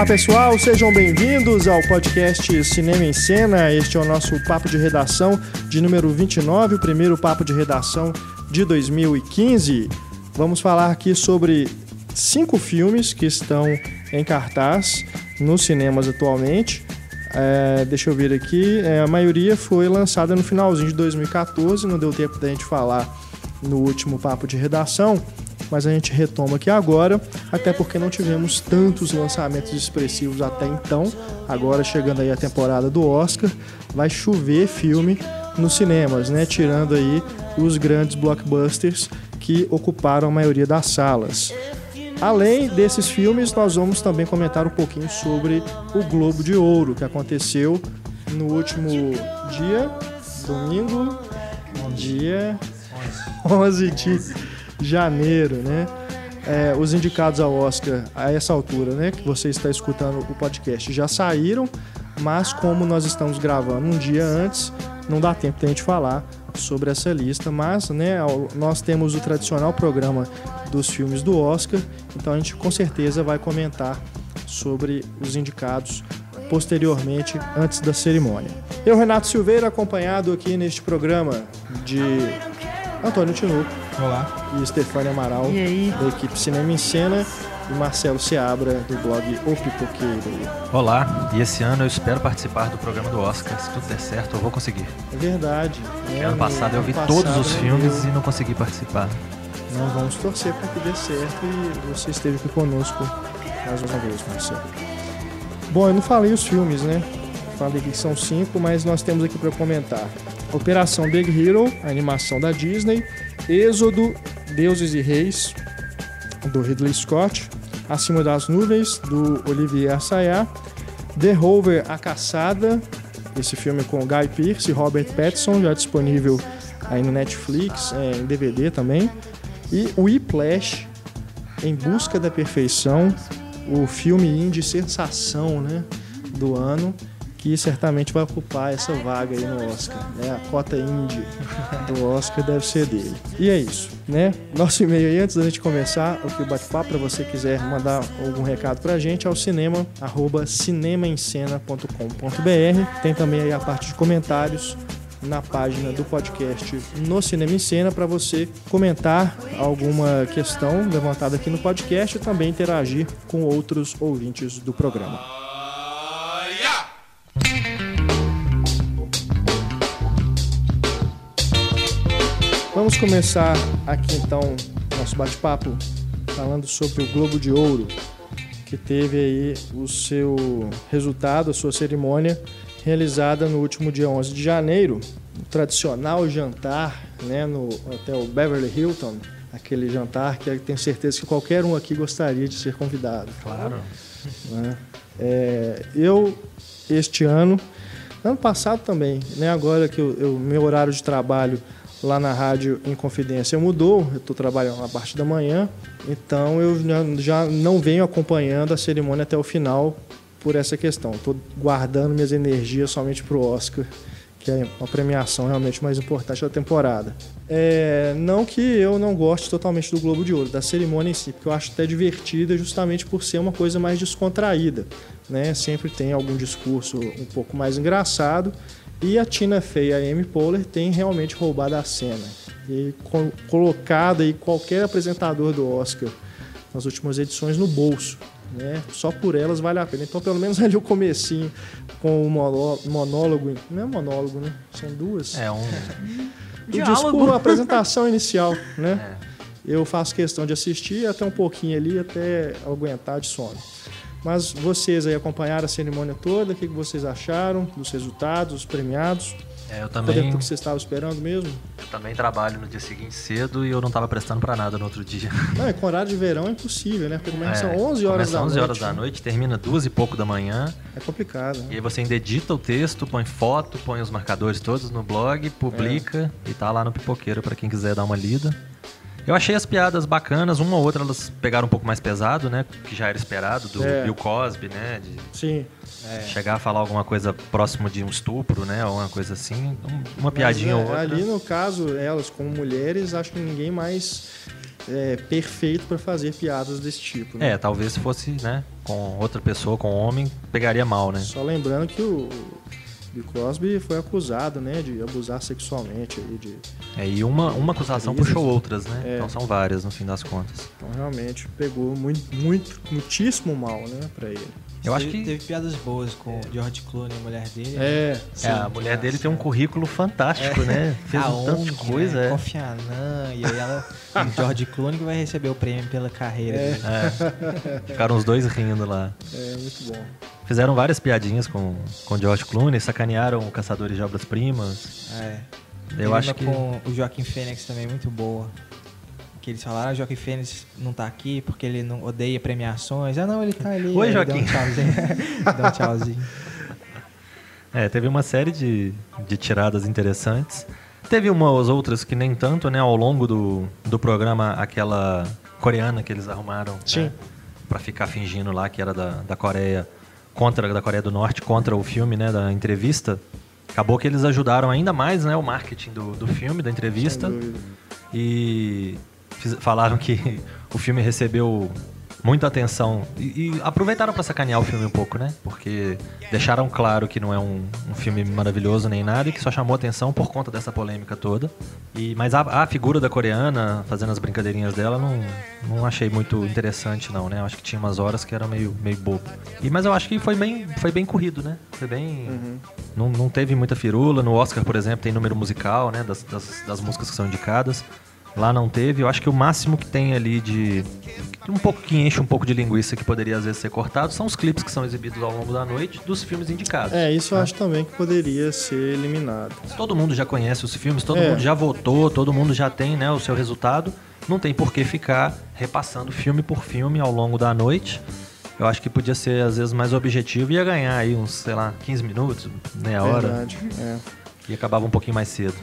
Olá pessoal, sejam bem-vindos ao podcast Cinema em Cena. Este é o nosso papo de redação de número 29, o primeiro papo de redação de 2015. Vamos falar aqui sobre cinco filmes que estão em cartaz nos cinemas atualmente. É, deixa eu ver aqui, é, a maioria foi lançada no finalzinho de 2014, não deu tempo da gente falar no último papo de redação, mas a gente retoma aqui agora, até porque não tivemos tantos lançamentos expressivos até então. Agora chegando aí a temporada do Oscar, vai chover filme nos cinemas, né? Tirando aí os grandes blockbusters que ocuparam a maioria das salas. Além desses filmes, nós vamos também comentar um pouquinho sobre o Globo de Ouro, que aconteceu no último dia, domingo, dia 11 de janeiro, né? É, os indicados ao Oscar a essa altura, né, que você está escutando o podcast, já saíram, mas como nós estamos gravando um dia antes, não dá tempo de a gente falar sobre essa lista, mas né, nós temos o tradicional programa dos filmes do Oscar, então a gente com certeza vai comentar sobre os indicados posteriormente, antes da cerimônia. Eu, Renato Silveira, acompanhado aqui neste programa de Antônio Tinuco. Olá. E Stefania Amaral, da equipe Cinema em Cena e Marcelo Seabra, do blog O Pipoqueiro. Olá, e esse ano eu espero participar do programa do Oscar. Se tudo der certo, eu vou conseguir. É verdade. Né? Ano passado eu vi passado, todos os filmes eu... e não consegui participar. Nós vamos torcer para que dê certo e você esteve aqui conosco mais uma vez, Marcelo. Bom, eu não falei os filmes, né? Falei que são cinco, mas nós temos aqui para comentar. Operação Big Hero, animação da Disney. Êxodo, Deuses e Reis, do Ridley Scott. Acima das Nuvens, do Olivier Assayas. The Rover, A Caçada, esse filme com Guy Pearce e Robert Pattinson, já disponível aí no Netflix, é, em DVD também. E Whiplash, Em Busca da Perfeição, o filme indie sensação né, do ano, que certamente vai ocupar essa vaga aí no Oscar. Né? A cota indie do Oscar deve ser dele. E é isso, né? Nosso e-mail aí, antes da gente começar o que bate-papo, para você quiser mandar algum recado pra gente, é o cinema, arroba cinemaencena.com.br. Tem também aí a parte de comentários na página do podcast no Cinema em Cena para você comentar alguma questão levantada aqui no podcast e também interagir com outros ouvintes do programa. Vamos começar aqui então nosso bate-papo falando sobre o Globo de Ouro, que teve aí o seu resultado, a sua cerimônia realizada no último dia 11 de janeiro, o tradicional jantar né, no hotel Beverly Hilton, aquele jantar que eu tenho certeza que qualquer um aqui gostaria de ser convidado. Claro. Né? É, eu, este ano, ano passado também, né, agora que o meu horário de trabalho lá na rádio em Confidência mudou, eu estou trabalhando na parte da manhã, então eu já não venho acompanhando a cerimônia até o final por essa questão. Estou guardando minhas energias somente para o Oscar, que é uma premiação realmente mais importante da temporada. É, não que eu não goste totalmente do Globo de Ouro, da cerimônia em si, porque eu acho até divertida justamente por ser uma coisa mais descontraída. Né? Sempre tem algum discurso um pouco mais engraçado. E a Tina Fey e a Amy Poehler têm realmente roubado a cena. E colocado aí qualquer apresentador do Oscar nas últimas edições no bolso né? Só por elas vale a pena. Então, pelo menos ali o comecinho com o monólogo, não é monólogo, né? São duas. É um o discurso, a apresentação inicial, né? É. Eu faço questão de assistir até um pouquinho ali, até aguentar de sono. Mas vocês aí acompanharam a cerimônia toda, o que vocês acharam dos resultados, dos premiados? É, eu também. Foi dentro do que você estava esperando mesmo? Eu também trabalho no dia seguinte cedo e eu não estava prestando para nada no outro dia. Não, é com horário de verão é impossível, né? Porque começa é, 11 horas da 11 noite. 11 horas da noite, termina duas e pouco da manhã. É complicado. Né? E aí você ainda edita o texto, põe foto, põe os marcadores todos no blog, publica é. e tá lá no pipoqueiro para quem quiser dar uma lida. Eu achei as piadas bacanas, uma ou outra elas pegaram um pouco mais pesado, né? Que já era esperado, do é. Bill Cosby, né? De Sim. É. Chegar a falar alguma coisa próximo de um estupro, né? Ou uma coisa assim. Uma piadinha é, ou outra. Ali no caso, elas como mulheres, acho que ninguém mais é, perfeito para fazer piadas desse tipo. Né? É, talvez se fosse, né, com outra pessoa, com um homem, pegaria mal, né? Só lembrando que o Bill Crosby foi acusado, né, de abusar sexualmente aí de. É, e uma, uma acusação Isso. puxou outras, né? É. Então são várias no fim das contas. Então realmente pegou muito, muito, muitíssimo mal, né, para ele. Eu acho Teve- que Teve piadas boas com o George Clooney, a mulher dele. né? É, é, a mulher dele tem um currículo fantástico, né? Fez A um tanto de coisa, né? é. Kofi Annan, e aí ela, o George Clooney que vai receber o prêmio pela carreira É. dele. É. Ficaram os dois rindo lá. é muito bom. Fizeram várias piadinhas com, com George Clooney, sacanearam o Caçadores de Obras Primas. É. Eu uma acho que. com o Joaquim Fênix também muito boa. Que eles falaram, ah, Joaquim Fênix não tá aqui porque ele não odeia premiações. Ah, não, ele tá ali. Oi, Joaquim. Dá um tchauzinho. dá um tchauzinho. É, teve uma série de, de tiradas interessantes. Teve umas outras que nem tanto, né? Ao longo do, do programa, aquela coreana que eles arrumaram. Sim. Né, pra ficar fingindo lá que era da, da Coreia, contra da Coreia do Norte, contra o filme, né? Da entrevista. Acabou que eles ajudaram ainda mais, né? O marketing do, do filme, da entrevista. E falaram que o filme recebeu muita atenção e, e aproveitaram para sacanear o filme um pouco, né? Porque deixaram claro que não é um, um filme maravilhoso nem nada e que só chamou atenção por conta dessa polêmica toda. E mas a, a figura da coreana fazendo as brincadeirinhas dela não, não achei muito interessante não, né? Eu acho que tinha umas horas que era meio meio bobo. E mas eu acho que foi bem foi bem corrido, né? Foi bem não, não teve muita firula. No Oscar, por exemplo, tem número musical, né? Das, das, das músicas que são indicadas. Lá não teve. Eu acho que o máximo que tem ali de. Um pouco que enche um pouco de linguiça que poderia às vezes ser cortado são os clipes que são exibidos ao longo da noite dos filmes indicados. É, isso eu acho também que poderia ser eliminado. Todo mundo já conhece os filmes, todo É. mundo já votou, todo mundo já tem né, o seu resultado. Não tem por que ficar repassando filme por filme ao longo da noite. Eu acho que podia ser, às vezes, mais objetivo e ia ganhar aí uns, sei lá, 15 minutos, meia hora. Verdade. é. E acabava um pouquinho mais cedo.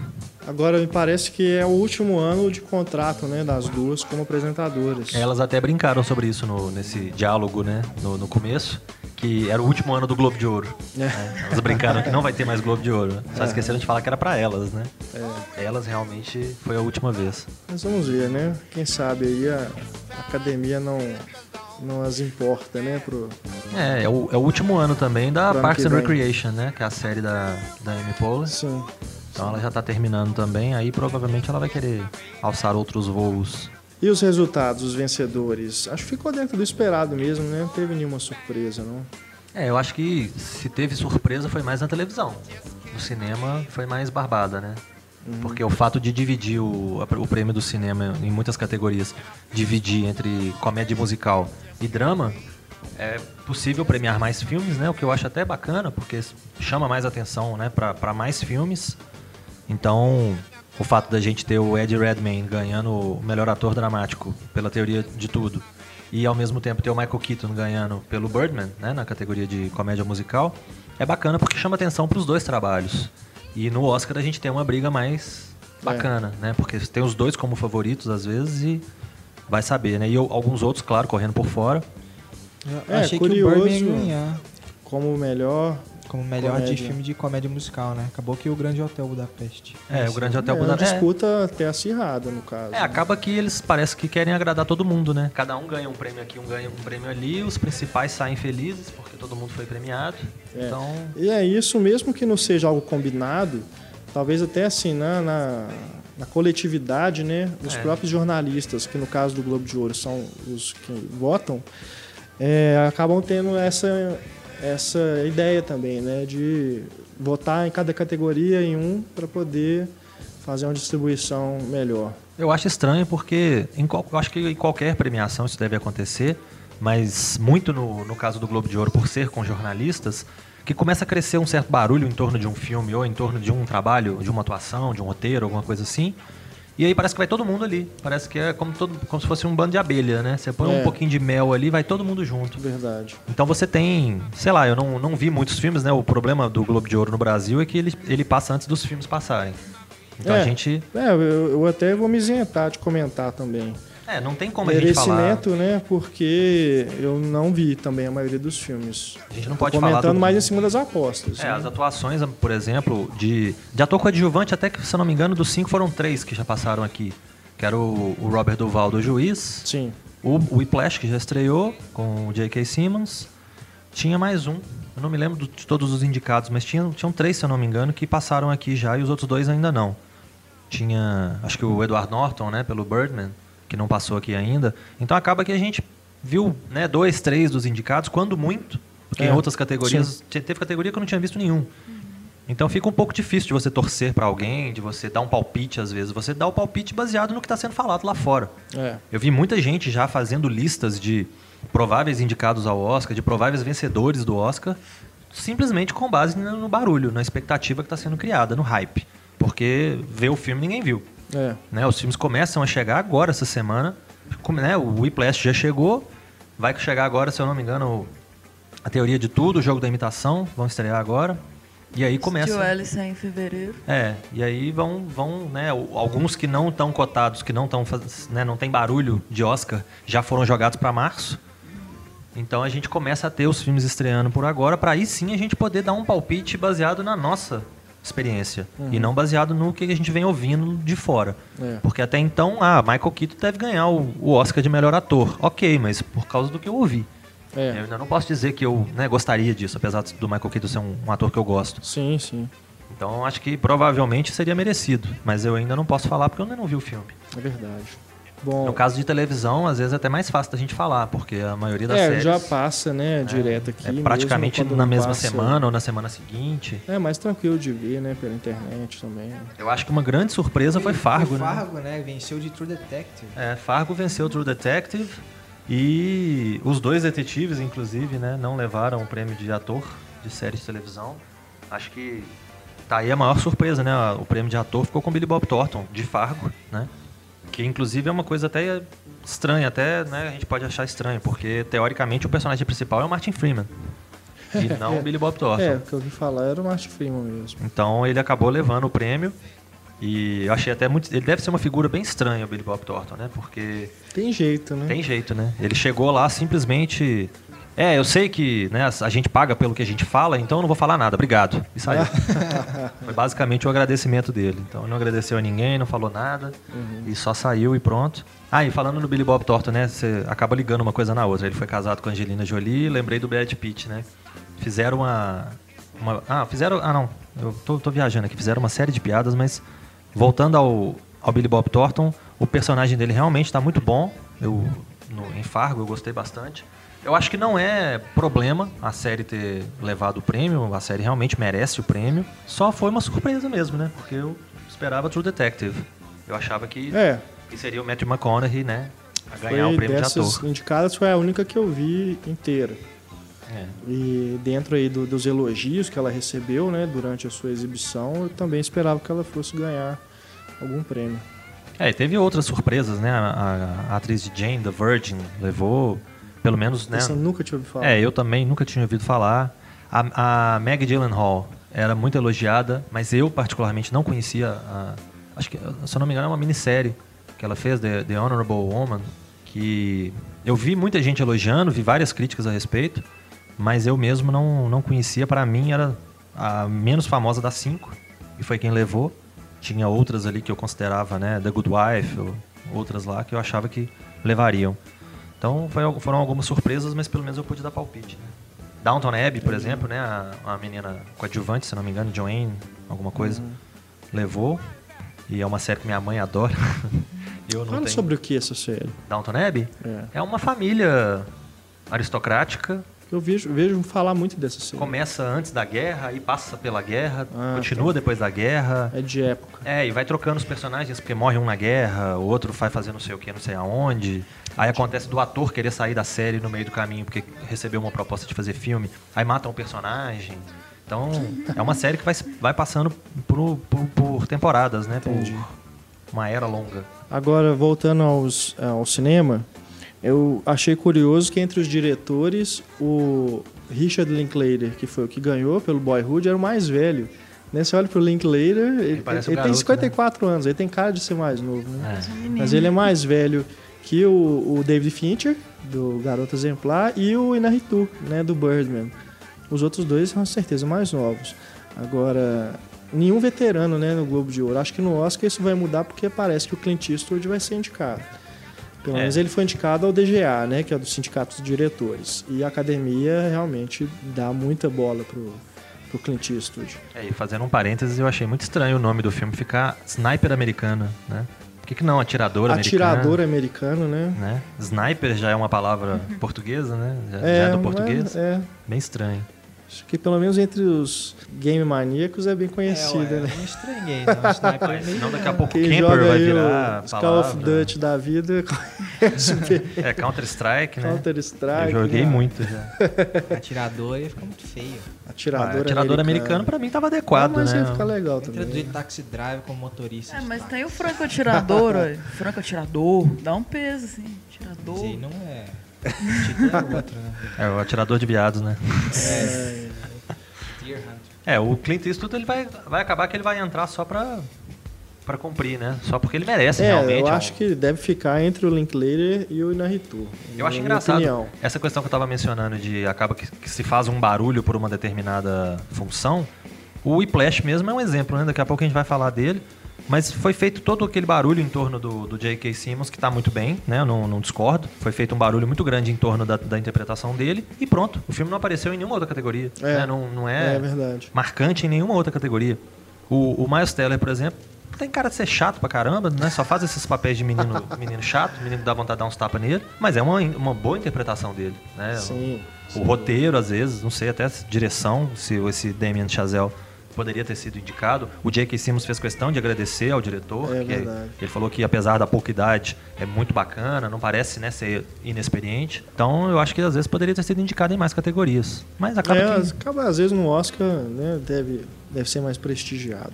Agora me parece que é o último ano de contrato, né, das duas como apresentadoras. Elas até brincaram sobre isso no- nesse diálogo, né? No, no começo, que era o último ano do Globo de Ouro. É. né? Elas brincaram que não vai ter mais Globo de Ouro. Só esqueceram de falar que era pra elas, né? É. Elas realmente foi a última vez. Mas vamos ver, né? Quem sabe aí a academia não, não as importa, né? Pro... É, é o, é o último ano também da Parks and. Recreation, né? Que é a série da, da Amy Poehler. Sim. Então ela já tá terminando também, aí provavelmente ela vai querer alçar outros voos. E os resultados, os vencedores? Acho que ficou dentro do esperado mesmo, né? Não teve nenhuma surpresa, não. É, eu acho que se teve surpresa foi mais na televisão. No cinema foi mais barbada, né? Porque o fato de dividir o, o prêmio do cinema em muitas categorias, dividir entre comédia musical e drama, é possível premiar mais filmes, né? O que eu acho até bacana, porque chama mais atenção, né, para mais filmes. Então, o fato da gente ter o Ed Redmayne ganhando o melhor ator dramático pela teoria de tudo e ao mesmo tempo ter o Michael Keaton ganhando pelo Birdman, né, na categoria de comédia musical, é bacana porque chama atenção para os dois trabalhos. E no Oscar a gente tem uma briga mais bacana, né? Porque tem os dois como favoritos às vezes e vai saber, né? E eu- alguns outros, claro, correndo por fora. É, Achei que o curioso. Birdman ia ganhar Como o melhor. Como melhor de Comédia. filme de comédia musical, né? Acabou que o Grande Hotel Budapeste. É, o Grande Hotel é uma Budapeste. disputa até acirrada, no caso. É, acaba que eles parece que querem agradar todo mundo, né? Cada um ganha um prêmio aqui, um ganha um prêmio ali, os principais saem felizes porque todo mundo foi premiado. É. Então, E é isso, mesmo que não seja algo combinado, talvez até assim, na, na, na coletividade, né? Os É. próprios jornalistas, que no caso do Globo de Ouro são os que votam, é, acabam tendo essa, essa ideia também, né? De votar em cada categoria em um para poder fazer uma distribuição melhor. eu acho estranho porque em eu acho que em qualquer premiação isso deve acontecer, mas muito no, no caso do Globo de Ouro, por ser com jornalistas, que começa a crescer um certo barulho em torno de um filme ou em torno de um trabalho, de uma atuação, de um roteiro, alguma coisa assim. E aí parece que vai todo mundo ali. Parece que é como, todo, como se fosse um bando de abelha, né? Você põe É. um pouquinho de mel ali, vai todo mundo junto. Verdade. Então você tem, sei lá, eu não, não vi muitos filmes, né? O problema do Globo de Ouro no Brasil é que ele, ele passa antes dos filmes passarem. Então É. a gente. É, eu, eu até vou me isentar de comentar também. É, não tem como a gente falar. Merecimento, né? Porque eu não vi também a maioria dos filmes. A gente não Tô pode falar. comentando do- mais em cima das apostas. É, né? as atuações, por exemplo, de, de ator coadjuvante, até que, se eu não me engano, dos cinco foram três que já passaram aqui. que era o, o Robert Duval do Juiz. Sim. O, Whiplash, que já estreou, com o J.K. Simmons. Tinha mais um. Eu não me lembro de todos os indicados, mas tinha, tinham três, se eu não me engano, que passaram aqui já e os outros dois ainda não. Tinha, acho que o Edward Norton, né, pelo Birdman, que não passou aqui ainda. Então acaba que a gente viu, né, dois, três dos indicados, quando muito. Porque É, em outras categorias, te- teve categoria que eu não tinha visto nenhum. Então fica um pouco difícil de você torcer pra alguém, de você dar um palpite às vezes. Você dá o palpite baseado no que está sendo falado lá fora. É. Eu vi muita gente já fazendo listas de prováveis indicados ao Oscar, de prováveis vencedores do Oscar, simplesmente com base no no barulho, na expectativa que está sendo criada, no hype. Porque ver o filme ninguém viu. É. Né? Os filmes começam a chegar agora essa semana. Como, né? O Whiplash já chegou, vai chegar agora, se eu não me engano, a teoria de tudo, o jogo da imitação, vão estrear agora. E aí começa. Tio Alice em fevereiro. É, e aí vão, vão né, alguns que não estão cotados, que não estão, né, não tem barulho de Oscar, já foram jogados para março. Então a gente começa a ter os filmes estreando por agora, para aí sim a gente poder dar um palpite baseado na nossa experiência e não baseado no que a gente vem ouvindo de fora. É. Porque até então, ah, Michael Keaton deve ganhar o, o Oscar de melhor ator. Ok, mas por causa do que eu ouvi. Eu É. ainda não posso dizer que eu né, gostaria disso, apesar do Michael Keaton ser um- um ator que eu gosto. Sim, sim. Então acho que provavelmente seria merecido, mas eu ainda não posso falar porque eu ainda não vi o filme. É verdade. Bom, No caso de televisão, às vezes é até mais fácil da gente falar, porque a maioria das é, séries já passa, né, direto aqui. é praticamente na mesma passa- semana ou na semana seguinte. É mais tranquilo de ver, né, pela internet também. Eu acho que uma grande surpresa foi Fargo, né? Fargo, né? Venceu de True Detective. É, Fargo venceu o True Detective e os dois detetives, inclusive, né, não levaram o prêmio de ator de série de televisão. Acho que tá aí a maior surpresa, né? O prêmio de ator ficou com Billy Bob Thornton, de Fargo, né? Que inclusive é uma coisa até estranha, até né, a gente pode achar estranho, porque teoricamente o personagem principal é o Martin Freeman. E não o Billy Bob Thornton. É, o que eu ouvi falar era o Martin Freeman mesmo. Então ele acabou levando o prêmio. E eu achei até muito. Ele deve ser uma figura bem estranha, o Billy Bob Thornton, né? Porque Tem jeito, né? tem jeito, né? Ele chegou lá simplesmente. É, eu sei que né, a gente paga pelo que a gente fala, então eu não vou falar nada, obrigado. E saiu. Foi basicamente o agradecimento dele. Então não agradeceu a ninguém, não falou nada, e só saiu e pronto. Ah, e falando no Billy Bob Thornton, né? Você acaba ligando uma coisa na outra. Ele foi casado com a Angelina Jolie, lembrei do Brad Pitt, né? Fizeram uma. uma ah, fizeram. Ah, não. Eu tô, tô viajando aqui. Fizeram uma série de piadas, mas voltando ao, ao Billy Bob Thornton, o personagem dele realmente está muito bom. Eu, no, em Fargo eu gostei bastante. Eu acho que não é problema a série ter levado o prêmio, a série realmente merece o prêmio. Só foi uma surpresa mesmo, né? Porque eu esperava True Detective. Eu achava que, É, que seria o Matthew McConaughey, né? A ganhar foi o prêmio de dessas ator. indicadas foi a única que eu vi inteira. É. E dentro aí do- dos elogios que ela recebeu, né, durante a sua exibição, eu também esperava que ela fosse ganhar algum prêmio. É, e teve outras surpresas, né? A, a- a atriz de Jane, The Virgin, levou, pelo menos, né? Eu nunca tinha ouvido falar. É, eu também nunca tinha ouvido falar. A, a Maggie Gyllenhaal era muito elogiada, mas eu particularmente não conhecia. A, acho que, se eu não me engano, é uma minissérie que ela fez, The, The Honorable Woman, que eu vi muita gente elogiando, vi várias críticas a respeito, mas eu mesmo não, não conhecia. Para mim era a menos famosa das cinco e foi quem levou. Tinha outras ali que eu considerava, né, The Good Wife, ou outras lá que eu achava que levariam. Então foi- foram algumas surpresas, mas pelo menos eu pude dar palpite. Né? Downton Abbey, por exemplo, né? A, a menina coadjuvante, se não me engano, Joanne, alguma coisa, levou. E é uma série que minha mãe adora. eu não Fala tenho. sobre o que essa série? Downton Abbey? É. É uma família aristocrática. Eu vejo, vejo falar muito dessa série. Começa antes da guerra e passa pela guerra, Ah, continua depois da guerra. É de época. É, e vai trocando os personagens, porque morre um na guerra, o outro vai fazer não sei o que, não sei aonde. Aí acontece do ator querer sair da série no meio do caminho porque recebeu uma proposta de fazer filme. Aí matam o personagem. Então, é uma série que vai, vai passando por, por, por temporadas, né? Por Entendi. uma era longa. Agora, voltando aos, ao cinema, eu achei curioso que entre os diretores, o Richard Linklater, que foi o que ganhou pelo Boyhood, era o mais velho. Né? Você olha pro Linklater, ele, um ele tem garoto, 54 anos, ele tem cara de ser mais novo, né? É. Mas ele é mais velho que o, o David Fincher, do Garoto Exemplar, e o Inarritu, né, do Birdman. Os outros dois são, com certeza, mais novos. Agora, nenhum veterano né, no Globo de Ouro. Acho que no Oscar isso vai mudar porque parece que o Clint Eastwood vai ser indicado. Pelo É. menos ele foi indicado ao DGA, né, que é do Sindicato dos Diretores. E a academia realmente dá muita bola pro, pro Clint Eastwood. É, e fazendo um parênteses, eu achei muito estranho o nome do filme ficar Sniper Americana, né? Por que, que não Atirador Americana? Atirador americano, né? Né? Sniper já é uma palavra portuguesa, né? Já, já é do português. É, é. Bem estranho. Acho que pelo menos entre os game maníacos é bem conhecida, é, ué, né? eu não estranhei, não. Sniper é Mas meio- senão daqui a pouco Quem Camper joga vai virar os Call of. Duty da vida conhece bem. É, Counter-Strike, né? Counter-Strike. Eu joguei né? muito já. Atirador ia ficar muito feio. Atirador, Ah, atirador americano, pra mim tava adequado, mas né? ia ficar legal também. Introduzir Taxi Drive como motorista. É, mas táxi. tem o franco atirador, ó. Franco atirador. Dá um peso, assim. Atirador. Sim, não é. É? É, o atirador de viados, né? É. Deer Hunter. É, o Clint Eastwood ele vai, vai acabar que ele vai entrar só pra, pra cumprir, né? Só porque ele merece, É, realmente. eu é um- acho que deve ficar entre o Linklater e o Inarritu. Eu acho engraçado opinião. essa questão que eu tava mencionando de acaba que, que se faz um barulho por uma determinada função. O Whiplash mesmo é um exemplo, né? Daqui a pouco a gente vai falar dele. Mas foi feito todo aquele barulho em torno do, do J.K. Simmons, que tá muito bem, né? Eu não, não discordo. Foi feito um barulho muito grande em torno da, da interpretação dele. E pronto, o filme não apareceu em nenhuma outra categoria. É. né? Não, não É, é, verdade. marcante em nenhuma outra categoria. O, o Miles Teller, por exemplo, tem cara de ser chato pra caramba, né? Só faz esses papéis de menino, menino chato, menino que dá vontade de dar uns tapas nele. Mas é uma, uma boa interpretação dele, né? Sim. O roteiro, às vezes, não sei, até a direção, se esse Damien Chazelle poderia ter sido indicado. O J.K. Simmons fez questão de agradecer ao diretor. É que verdade. Ele falou que, apesar da pouca idade, é muito bacana, não parece né, ser inexperiente. Então, eu acho que, às vezes, poderia ter sido indicado em mais categorias. Mas acaba É, que... acaba, às vezes no Oscar, né, deve, deve ser mais prestigiado.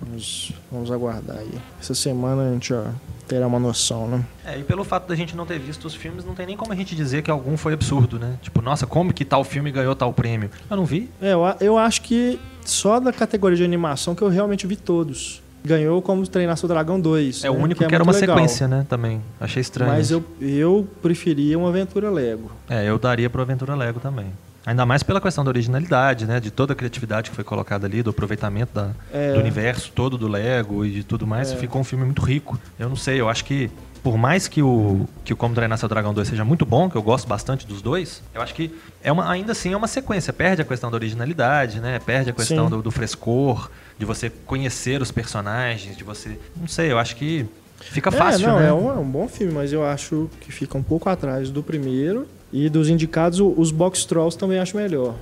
Vamos, vamos aguardar aí. Essa semana a gente já terá uma noção, né? É, e pelo fato da gente não ter visto os filmes, não tem nem como a gente dizer que algum foi absurdo, né? Tipo, nossa, como que tal filme ganhou tal prêmio? Eu não vi. É, eu, eu acho que só da categoria de animação que eu realmente vi todos. Ganhou como Treinar Seu Dragão 2. É o né, único que, é era uma legal. sequência, né? Também. Achei estranho. Mas isso. eu, eu preferia uma aventura Lego. É, eu daria pro Aventura Lego também. Ainda mais pela questão da originalidade, né? De toda a criatividade que foi colocada ali, do aproveitamento da- É. do universo todo do Lego e de tudo mais. É. Ficou um filme muito rico. Eu não sei, eu acho que por mais que o, que o Como Treinar Seu Dragão 2 seja muito bom, que eu gosto bastante dos dois, eu acho que é uma, ainda assim é uma sequência. Perde a questão da originalidade, né? Perde a questão do, do frescor, de você conhecer os personagens, de você... Não sei, eu acho que fica fácil, é, não, né? é um, é um bom filme, mas eu acho que fica um pouco atrás do primeiro. E dos indicados, os Box Trolls também acho melhor.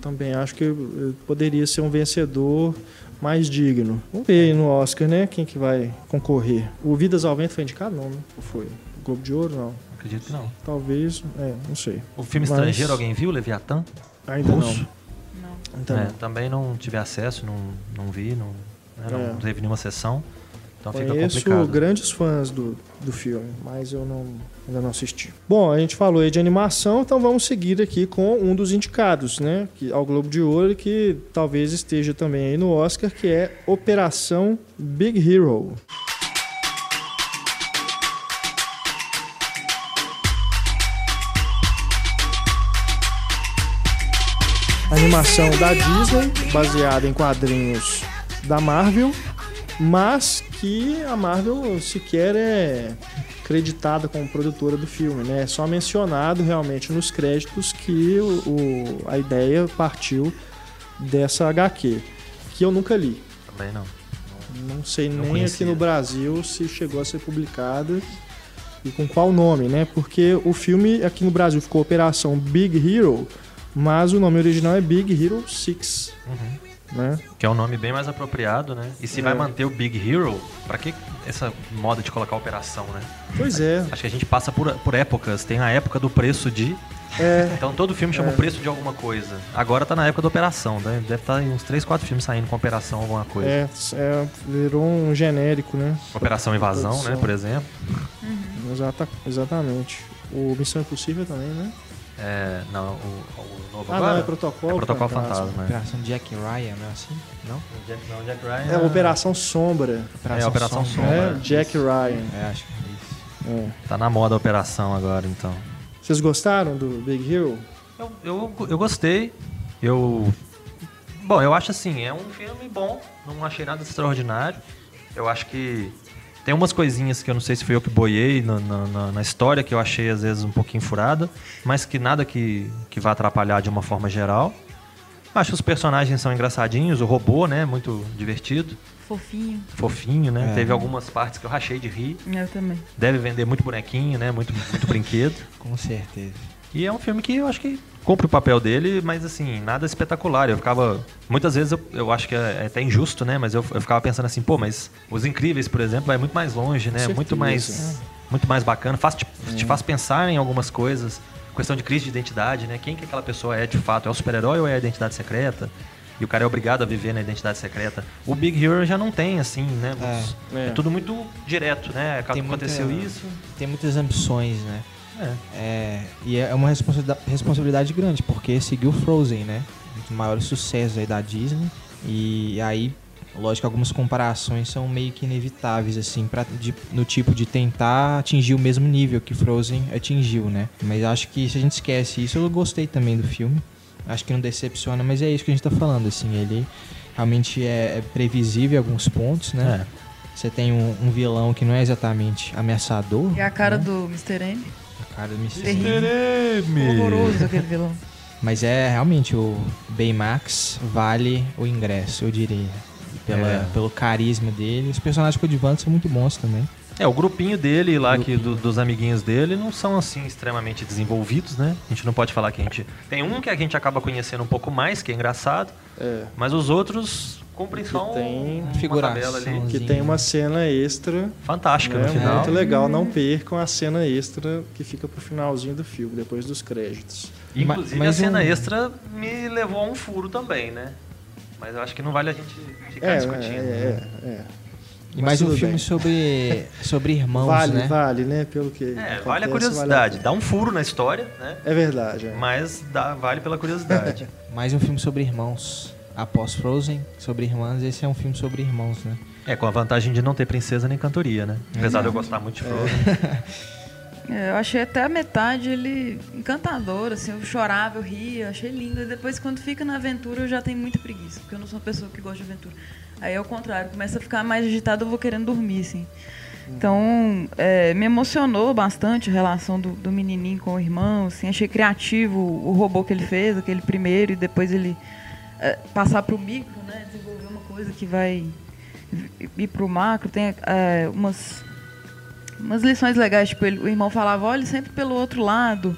Também acho que eh, poderia ser um vencedor mais digno. Vamos ver aí no Oscar, né? Quem que vai concorrer. O Vidas ao Vento foi indicado? Não, né? Ou foi? O Globo de Ouro? Não. Acredito que não. Talvez, é, não sei. O filme Mas- estrangeiro, alguém viu? Leviatã? Ainda Russo? não. Não. Então, É, também não tive acesso, não, não vi, não, né, não É. teve nenhuma sessão. Então fica Conheço complicado. grandes fãs do, do filme, mas eu não, ainda não assisti. Bom, a gente falou aí de animação, então vamos seguir aqui com um dos indicados, né? Que, ao Globo de Ouro, que talvez esteja também aí no Oscar, que é Operação Big Hero. Animação da Disney, baseada em quadrinhos da Marvel, mas que a Marvel sequer é creditada como produtora do filme, né? É só mencionado realmente nos créditos que o, a ideia partiu dessa HQ, que eu nunca li. Também não. Não sei Não nem conhecia. aqui no Brasil se chegou a ser publicada e com qual nome, né? Porque o filme aqui no Brasil ficou Operação Big Hero, mas o nome original é Big Hero 6, né? Que é um nome bem mais apropriado, né? E se É. vai manter o Big Hero, pra que essa moda de colocar operação, né? Pois é. Acho que a gente passa por, por épocas. Tem a época do preço de. É, Então todo filme chama É. o preço de alguma coisa. Agora tá na época da operação, né? Deve estar em uns 3, 4 filmes saindo com operação alguma coisa. é, é, virou um genérico, né? Operação Invasão, né? Por exemplo. Exata, exatamente. O Missão Impossível também, né? É, não, o, o novo Ah, agora? não, é Protocolo É Protocolo Fantasma. Fantasma. é. Operação Jack Ryan, não é assim? Não? Jack, não, Jack Ryan. É Operação Sombra, É, Operação Sombra. né? Sombra. Jack Ryan. É, acho que é isso. É. Tá na moda a operação agora, então. Vocês gostaram do Big Hero? Eu, eu, eu gostei. Eu Bom, eu acho assim, é um filme bom, não achei nada extraordinário. Eu acho que tem umas coisinhas que eu não sei se fui eu que boiei na, na, na história, que eu achei às vezes um pouquinho furada, mas que nada que, que vá atrapalhar de uma forma geral. Acho que os personagens são engraçadinhos, o robô, né, muito divertido, Fofinho. fofinho, né? É. Teve algumas partes que eu rachei de rir. Eu também. Deve vender muito bonequinho, né? Muito, muito brinquedo. Com certeza. E é um filme que eu acho que cumpre o papel dele, mas assim, nada espetacular. Eu ficava. Muitas vezes eu, eu acho que é, é até injusto, né? Mas eu, eu ficava pensando assim, pô, mas Os Incríveis, por exemplo, vai muito mais longe, né? Muito mais. Muito mais bacana. Faz, te, te faz pensar em algumas coisas. Questão de crise de identidade, né? Quem que aquela pessoa é de fato? É o super-herói ou é a identidade secreta? E o cara é obrigado a viver na identidade secreta. O Big Hero já não tem, assim, né? muitos- É. É, tudo muito direto, né? Tem muita- Aconteceu isso. Tem muitas ambições, né? É. É, e é uma responsabilidade, responsabilidade grande, porque seguiu Frozen, né? Um dos maiores sucessos aí da Disney. E aí, lógico, algumas comparações são meio que inevitáveis, assim, pra, de- no tipo de tentar atingir o mesmo nível que Frozen atingiu, né? Mas acho que se a gente esquece isso, eu gostei também do filme. Acho que não decepciona, mas é isso que a gente tá falando, assim, ele realmente é, é previsível em alguns pontos, né? É. Você tem um, um vilão que não é exatamente ameaçador. E a cara né? do Mr. M. Cara do Mr. Terrível. Horroroso aquele vilão. Mas é realmente o Baymax vale o ingresso, eu diria. Pela, É. Pelo carisma dele. Os personagens coadjuvantes são muito bons também. É, o grupinho dele lá, que, do- dos amiguinhos dele, não são assim extremamente desenvolvidos, né? A gente não pode falar que a gente. Tem um que a gente acaba conhecendo um pouco mais, que é engraçado, É. mas os outros cumprem Que só um- tem uma figuração. tabela ali. Que tem uma cena extra Fantástica né, no final. muito legal. Não percam a cena extra que fica pro finalzinho do filme, depois dos créditos. Inclusive, Ma- mas a cena um- extra me levou a um furo também, né? Mas eu acho que não vale a gente ficar É, discutindo. né? é, é, é. E Mas mais um filme bem. sobre, sobre irmãos, vale, né? vale, né? Pelo que. É, acontece, vale a a curiosidade. pena. Dá um furo na história, né? É verdade. é. Mas dá, vale pela curiosidade. Mais um filme sobre irmãos. Após Frozen, sobre irmãs, esse é um filme sobre irmãos, né? é, com a vantagem de não ter princesa nem cantoria, né? Apesar de eu gostar muito de Frozen. É, eu achei até a metade ele encantador, assim, eu chorava, eu ria, achei lindo. E depois, quando fica na aventura, eu já tenho muita preguiça, porque eu não sou uma pessoa que gosta de aventura. Aí, ao contrário, começa a ficar mais agitado, eu vou querendo dormir, assim. Então, é, me emocionou bastante a relação do, do menininho com o irmão, assim, achei criativo o robô que ele fez, aquele primeiro, e depois ele é, passar para o micro, né, desenvolver uma coisa que vai ir para o macro. Tem é, umas umas lições legais, tipo, ele- o irmão falava, olhe sempre pelo outro lado.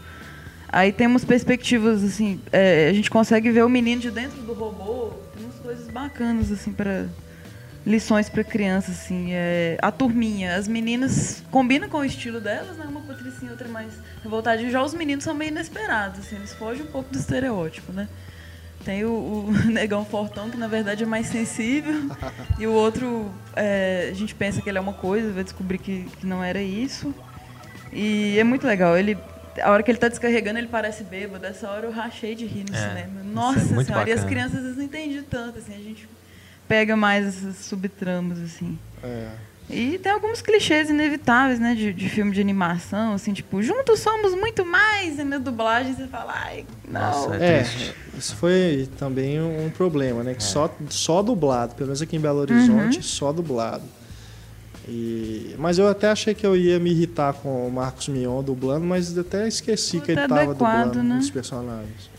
Aí tem umas perspectivas, assim, é, a gente consegue ver o menino de dentro do robô, tem umas coisas bacanas, assim, para lições para criança, assim. É, a turminha, as meninas combinam com o estilo delas, né? Uma patricinha, outra mais revoltadinha. Já os meninos são meio inesperados, assim, eles fogem um pouco do estereótipo, né? Tem o, o negão fortão, que na verdade é mais sensível. e o outro, é, a gente pensa que ele é uma coisa, vai descobrir que, que não era isso. E é muito legal. Ele, a hora que ele tá descarregando, ele parece bêbado. Essa hora eu rachei de rir no É, cinema. é Nossa muito senhora, e as bacana. crianças às vezes não entendem tanto, assim, a gente pega mais essas subtramas, assim. É. E tem alguns clichês inevitáveis, né, de, de filme de animação, assim, tipo, juntos somos muito mais, e na dublagem você fala, ai, não. Nossa, é É, isso foi também um problema, né? Que É. só, só dublado, pelo menos aqui em Belo Uhum. Horizonte, só dublado. E, mas eu até achei que eu ia me irritar com o Marcos Mion dublando, mas até esqueci que ele estava adequado, dublando né? os personagens.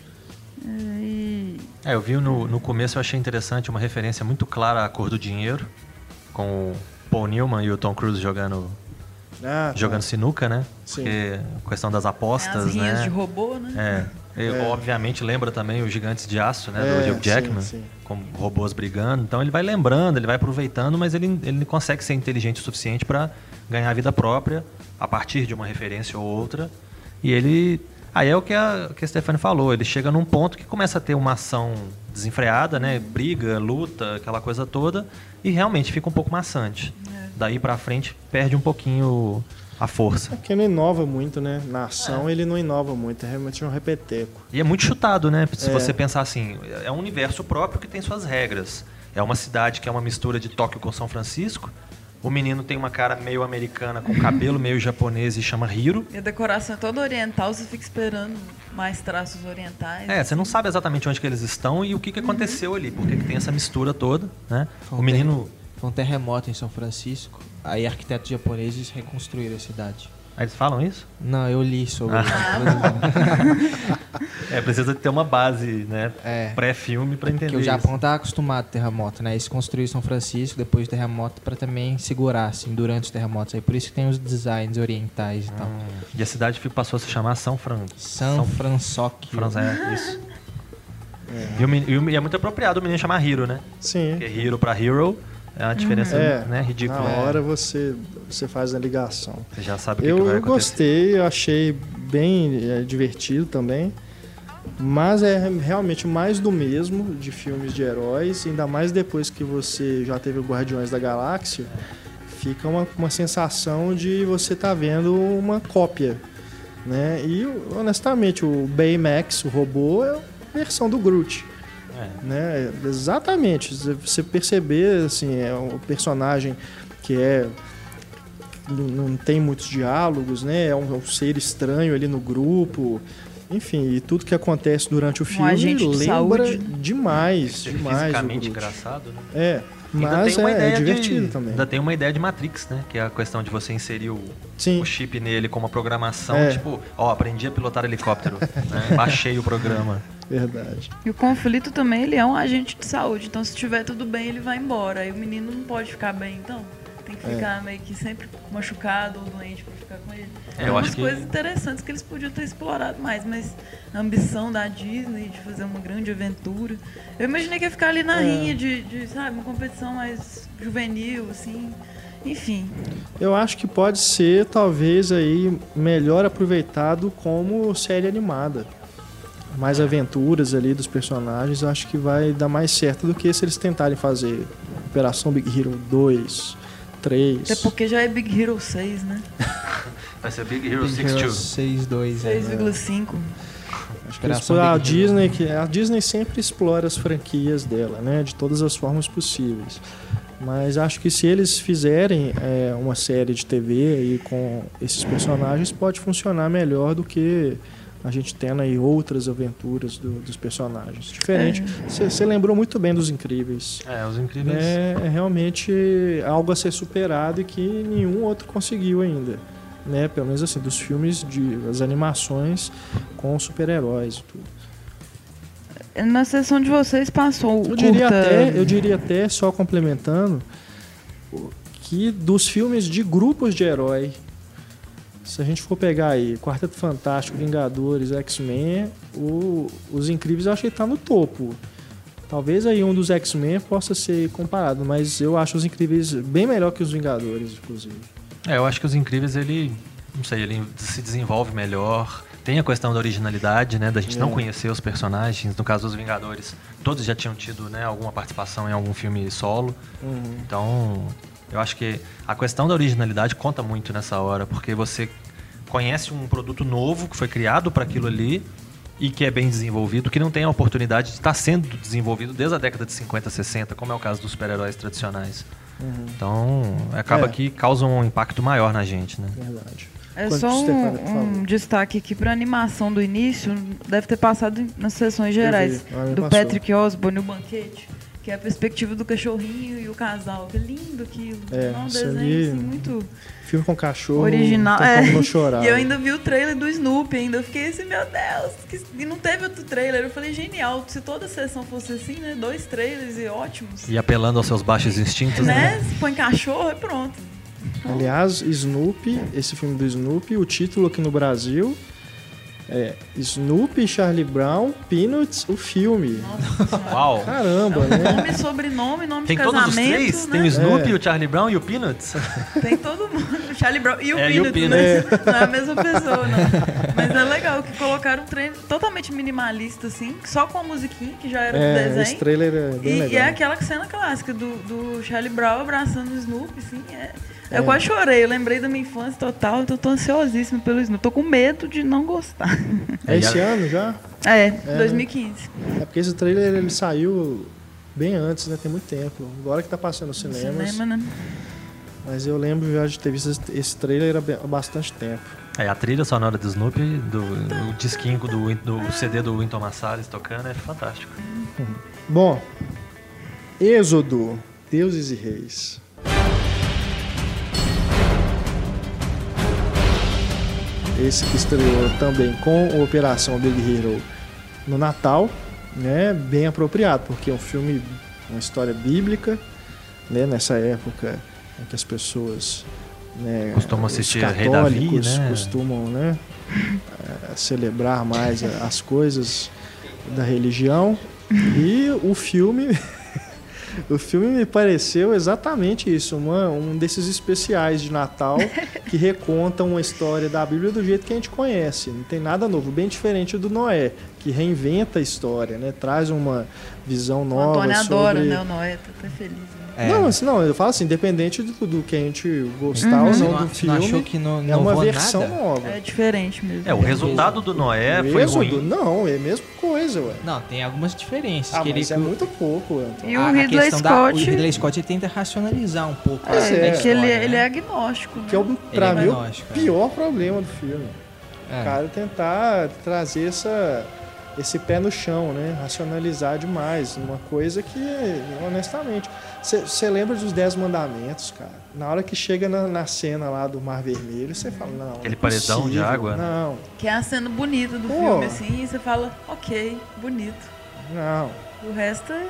E- É, eu vi no, no começo, eu achei interessante uma referência muito clara à cor do dinheiro, com o Paul Newman e o Tom Cruise jogando, Ah, tá. jogando sinuca, né? Sim. Porque a questão das apostas, as né? de robô, né? É. E, É. Obviamente lembra também os Gigantes de Aço, né? É, do Hugh Jackman, sim, sim. com robôs brigando. Então ele vai lembrando, ele vai aproveitando, mas ele, ele não consegue ser inteligente o suficiente para ganhar vida própria a partir de uma referência ou outra. E ele. Aí é o que a, que a Stephanie falou, ele chega num ponto que começa a ter uma ação desenfreada, né? Briga, luta, aquela coisa toda, e realmente fica um pouco maçante. Daí pra frente perde um pouquinho a força. É porque não inova muito, né? Na ação ele não inova muito, é realmente um repeteco. E é muito chutado, né? Se É. você pensar assim, é um universo próprio que tem suas regras. É uma cidade que é uma mistura de Tóquio com São Francisco, O menino tem uma cara meio americana, com cabelo meio japonês e chama Hiro. E a decoração é toda oriental, você fica esperando mais traços orientais. É, você não sabe exatamente onde que eles estão e o que, que aconteceu ali, porque que tem essa mistura toda, né? O menino. Foi um terremoto em São Francisco. Aí arquitetos japoneses reconstruíram a cidade. Aí eles falam isso? Não, eu li sobre. É, precisa ter uma base, né? É. Pré-filme pra entender Porque o Japão isso. tá acostumado a terremoto, né? Eles construíram São Francisco depois do terremoto pra também segurar, assim, durante os terremotos. Aí por isso que tem os designs orientais e tal. E a cidade passou a se chamar São Fran. São Francisco. Franz, é, isso. E, o men- e o- e é muito apropriado o menino chamar Hiro, né? Sim. Porque Hiro pra Hero é uma diferença É, né, ridícula. Na hora você, você faz a ligação. Você já sabe o que, Eu, que vai eu acontecer. gostei, eu achei bem é, divertido também. Mas é realmente mais do mesmo de filmes de heróis, ainda mais depois que você já teve o Guardiões da Galáxia, fica uma, uma sensação de você estar vendo uma cópia. Né? E honestamente, o Baymax, o robô, é a versão do Groot. É. Né? Exatamente. Se Você perceber, assim, é um personagem que é não, tem muitos diálogos, né? É um, é um ser estranho ali no grupo. Enfim, e tudo que acontece durante o filme de lembra saúde. demais, demais fisicamente engraçado, né? É, mas tem uma é, é ideia divertido de, também. Ainda tem uma ideia de Matrix, né? Que é a questão de você inserir o, Sim, o chip nele com uma programação, É. tipo, ó, aprendi a pilotar helicóptero, né? baixei o programa. verdade. E o conflito também, ele é um agente de saúde. Então, se tiver tudo bem, ele vai embora. Aí o menino não pode ficar bem, então. Tem que É. ficar meio que sempre machucado ou doente ficar com ele. É, Tem eu umas acho que- coisas interessantes que eles podiam ter explorado mais, mas a ambição da Disney de fazer uma grande aventura. Eu imaginei que ia ficar ali na É. rinha de, de, sabe, uma competição mais juvenil, assim. Enfim. Eu acho que pode ser, talvez, aí melhor aproveitado como série animada. Mais aventuras ali dos personagens, eu acho que vai dar mais certo do que se eles tentarem fazer Operação Big Hero 2, 3. Até porque já é Big Hero 6, né? Vai ser Big Hero Big Hero 62. 6-2, é. 6,5. Acho que Operação a Big Hero. Disney, que a Disney sempre explora as franquias dela, né, de todas as formas possíveis. Mas acho que se eles fizerem é, uma série de TV aí com esses personagens, pode funcionar melhor do que a gente tendo aí outras aventuras do- dos personagens. Diferente. Você lembrou muito bem dos Incríveis. É, os incríveis. É, é realmente algo a ser superado e que nenhum outro conseguiu ainda. Né? Pelo menos assim, dos filmes, de, as animações com super-heróis e tudo. Na sessão de vocês passou o Eu diria, curta... até, eu diria até, só complementando, o- que dos filmes de grupos de herói, se a gente for pegar aí Quarteto Fantástico, Vingadores, X-Men, os Incríveis eu acho que tá no topo. Talvez aí um dos X-Men possa ser comparado, mas eu acho os Incríveis bem melhor que os Vingadores, inclusive. É, eu acho que os incríveis, ele. Não sei, ele se desenvolve melhor. Tem a questão da originalidade, né? Da gente não É. conhecer os personagens. No caso dos Vingadores, todos já tinham tido né, alguma participação em algum filme solo. Então, eu acho que a questão da originalidade conta muito nessa hora, porque você conhece um produto novo que foi criado para aquilo ali e que é bem desenvolvido, que não tem a oportunidade de estar sendo desenvolvido desde a década de 50, 60, como é o caso dos super-heróis tradicionais. Então, acaba É. que causa um impacto maior na gente, né? Verdade. É Quanto, só um, um destaque aqui para animação do início, deve ter passado nas sessões gerais do passou. Patrick Osborne, o banquete, que é a perspectiva do cachorrinho e o casal. Que lindo aquilo. É, um desenho ali- assim, muito Filme com cachorro, original. não tem É. não chorar. E eu ainda vi o trailer do Snoopy, ainda eu fiquei assim, meu Deus, que- e não teve outro trailer. Eu falei, genial, se toda sessão fosse assim, né? Dois trailers e ótimos. E apelando aos seus baixos instintos, né? Né? Se põe cachorro e pronto. Aliás, Snoopy, esse filme do Snoopy, o título aqui no Brasil é Snoopy, Charlie Brown, Peanuts, o filme. Nossa. Uau! Caramba, né? Nome, sobrenome, nome Tem de todos casamento. os três? Né? Tem o Snoopy, É. o Charlie Brown e o Peanuts? Tem todo mundo. O Charlie Brown e o É, e o Peanuts, né? Não é a mesma pessoa, não. Mas é legal que colocaram um treino totalmente minimalista, assim, só com a musiquinha, que já era do É, desenho. esse trailer é bem E, legal. e é aquela cena clássica do, do Charlie Brown abraçando o Snoopy, assim. É. É. Eu quase chorei, eu lembrei da minha infância total, então eu tô ansiosíssima pelo Snoopy. Tô com medo de não gostar. É esse ano já? É, né? 2015. É porque esse trailer ele saiu bem antes, né? Tem muito tempo. Agora que tá passando nos cinemas. Cinema, né? Mas eu lembro já de ter visto esse- trailer há bastante tempo. É, a trilha sonora do Snoopy, do, o disquinho do, do CD do Winton Marsalis tocando é fantástico. Bom, Êxodo, Deuses e Reis. Esse que estreou também com Operação Big Hero no Natal, né? Bem apropriado, porque é um filme, uma história bíblica, né? Nessa época em que as pessoas né, Costumam os assistir Rei Davi, católicos né? costumam né, eh, celebrar mais as coisas da religião e o filme o filme me pareceu exatamente isso uma, um desses especiais de Natal que recontam uma história da Bíblia do jeito que a gente conhece não tem nada novo bem diferente do Noé que reinventa a história né traz uma visão O nova Antônio adora, sobre né? O Noé tá até feliz. Né? É. não, assim, não, eu falo assim, independente do, do que a gente gostar ou Você não do filme, não achou que não, é não uma voou versão nada? nova. É diferente mesmo. É, o resultado do Noé o foi Êxodo, ruim. não, é a mesma coisa, ué. Não, tem algumas diferenças. Ah, que mas ele, é muito pouco, Antônio. E a- o a Ridley questão da- Scott. o Ridley Scott ele tenta racionalizar um pouco É, a é É que ele, história, ele é né? agnóstico, né? Que é, o, pra é mim, o agnóstico, é. pior problema do filme. É. O cara tentar trazer essa, esse pé no chão, né? Racionalizar demais. Uma coisa que, honestamente... Você lembra dos Dez Mandamentos, cara? Na hora que chega na, na cena lá do Mar Vermelho, você fala, não, Aquele não é paredão de água, né? Não, Que é a cena bonita do Pô. filme, assim, e você fala, ok, bonito. não. O resto é.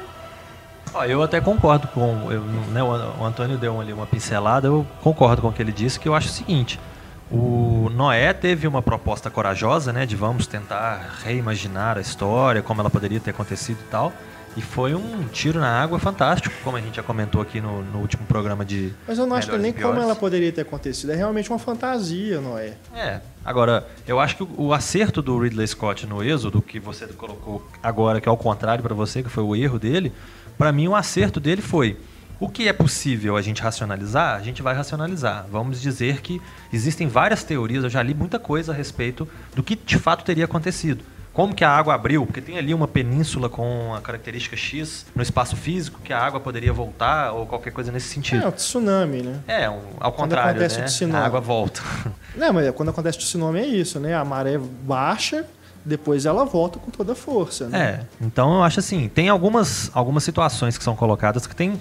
Ó, eu até concordo com. eu, né, o Antônio deu ali uma pincelada, eu concordo com o que ele disse, que eu acho o seguinte. O Noé teve uma proposta corajosa, né, de vamos tentar reimaginar a história, como ela poderia ter acontecido e tal. E foi um tiro na água fantástico, como a gente já comentou aqui no, no último programa de. Mas eu não acho nem como ela poderia ter acontecido. É realmente uma fantasia, não é? É. Agora, eu acho que o, o acerto do Ridley Scott no Êxodo, que você colocou agora, que é ao contrário para você, que foi o erro dele, para mim o acerto dele foi o que é possível a gente racionalizar, a gente vai racionalizar. Vamos dizer que existem várias teorias, eu já li muita coisa a respeito do que de fato teria acontecido. Como que a água abriu? Porque tem ali uma península com a característica X no espaço físico que a água poderia voltar ou qualquer coisa nesse É, sentido. o tsunami, né? É, um- ao Quando contrário, acontece o né? tsunami. A água volta. Não, mas quando acontece o tsunami é isso, né? A maré baixa, depois ela volta com toda a força, né? É, então eu acho assim, tem algumas, algumas situações que são colocadas que têm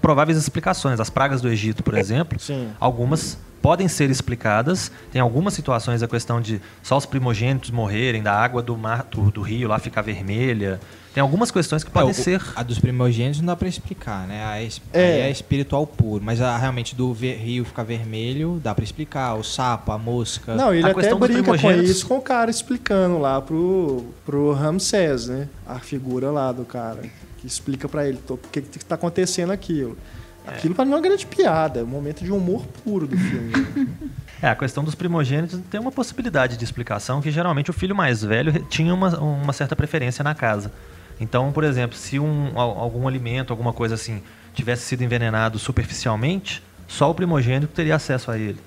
prováveis explicações. As pragas do Egito, por exemplo, Sim. algumas podem ser explicadas. Tem algumas situações a questão de só os primogênitos morrerem, da água do mar, do, do rio lá ficar vermelha. Tem algumas questões que É, podem o- ser. A dos primogênitos não dá pra explicar, né? A es- É. aí é espiritual puro. Mas a, realmente do ver- rio ficar vermelho, dá pra explicar. O sapo, a mosca. Não, ele A até brinca com isso com o cara explicando lá pro, pro Ramsés, né? A figura lá do cara. Que explica pra ele to- o que, que tá acontecendo aquilo. Aquilo pra mim é uma grande piada, é um momento de humor puro do filme. É, a questão dos primogênitos tem uma possibilidade de explicação que geralmente o filho mais velho tinha uma, uma certa preferência na casa. Então, por exemplo, se um, al- algum alimento, alguma coisa assim, tivesse sido envenenado superficialmente, só o primogênito teria acesso a ele.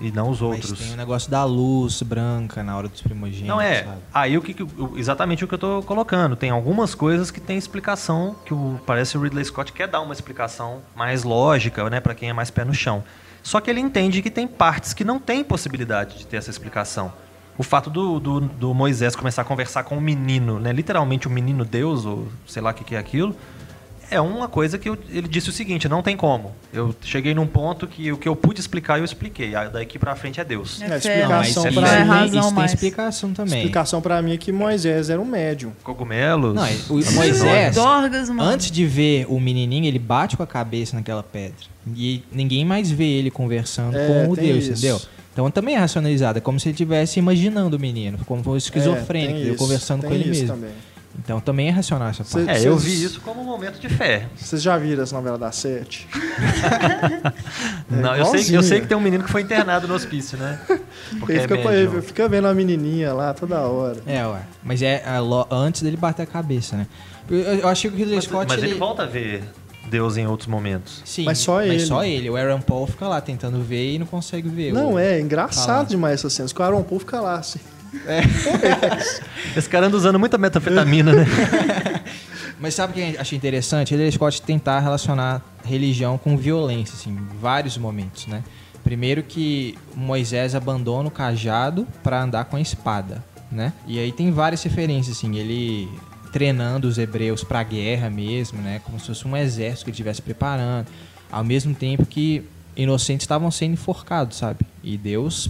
E não os Mas outros. tem o negócio da luz branca na hora dos primogênitos. Não é. sabe? Aí o que, que- exatamente o que eu tô colocando. Tem algumas coisas que tem explicação que o, parece o Ridley Scott quer dar uma explicação mais lógica, né, para quem é mais pé no chão. Só que ele entende que tem partes que não tem possibilidade de ter essa explicação. O fato do, do, do Moisés começar a conversar com um menino, né, literalmente um menino Deus ou sei lá o que, que é aquilo, é uma coisa que eu- ele disse o seguinte: não tem como. Eu cheguei num ponto que o que eu pude explicar eu expliquei. Aí Daqui pra frente é Deus. É É, explicação Não, pra isso, ele. é tem- razão isso tem explicação também. Explicação pra mim é que Moisés era um médium. Cogumelos. Não, o Moisés, Dorgas, mano. antes de ver o menininho, ele bate com a cabeça naquela pedra. E ninguém mais vê ele conversando É, com o Deus, isso. entendeu? Então também é racionalizado. É como se ele estivesse imaginando o menino, como se fosse esquizofrênico, É, isso, conversando com ele mesmo. Também. Então também é racional essa Cê- parte. É, eu vi isso como um momento de fé. Vocês já viram essa novela da Sete? Não, eu, sei, eu sei que tem um menino que foi internado no hospício, né? Porque Ele é fica, médium. ele fica vendo a menininha lá toda hora. É, ué. Mas é a lo- antes dele bater a cabeça, né? Eu, eu achei que o Ridley Mas, Scott. mas ele... ele volta a ver Deus em outros momentos. Sim, Mas só ele. Mas só ele. O Aaron Paul fica lá tentando ver e não consegue ver. Não, O- é engraçado Fala. demais essa cena. Que o Aaron Paul fica lá, assim. Esse cara anda usando muita metafetamina, né? Mas sabe o que eu achei interessante? Ele Scott tentar relacionar religião com violência, assim, em vários momentos, né? Primeiro que Moisés abandona o cajado para andar com a espada, né? E aí tem várias referências, assim, ele treinando os hebreus para a guerra mesmo, né? Como se fosse um exército que ele estivesse preparando, ao mesmo tempo que inocentes estavam sendo enforcados, sabe? E Deus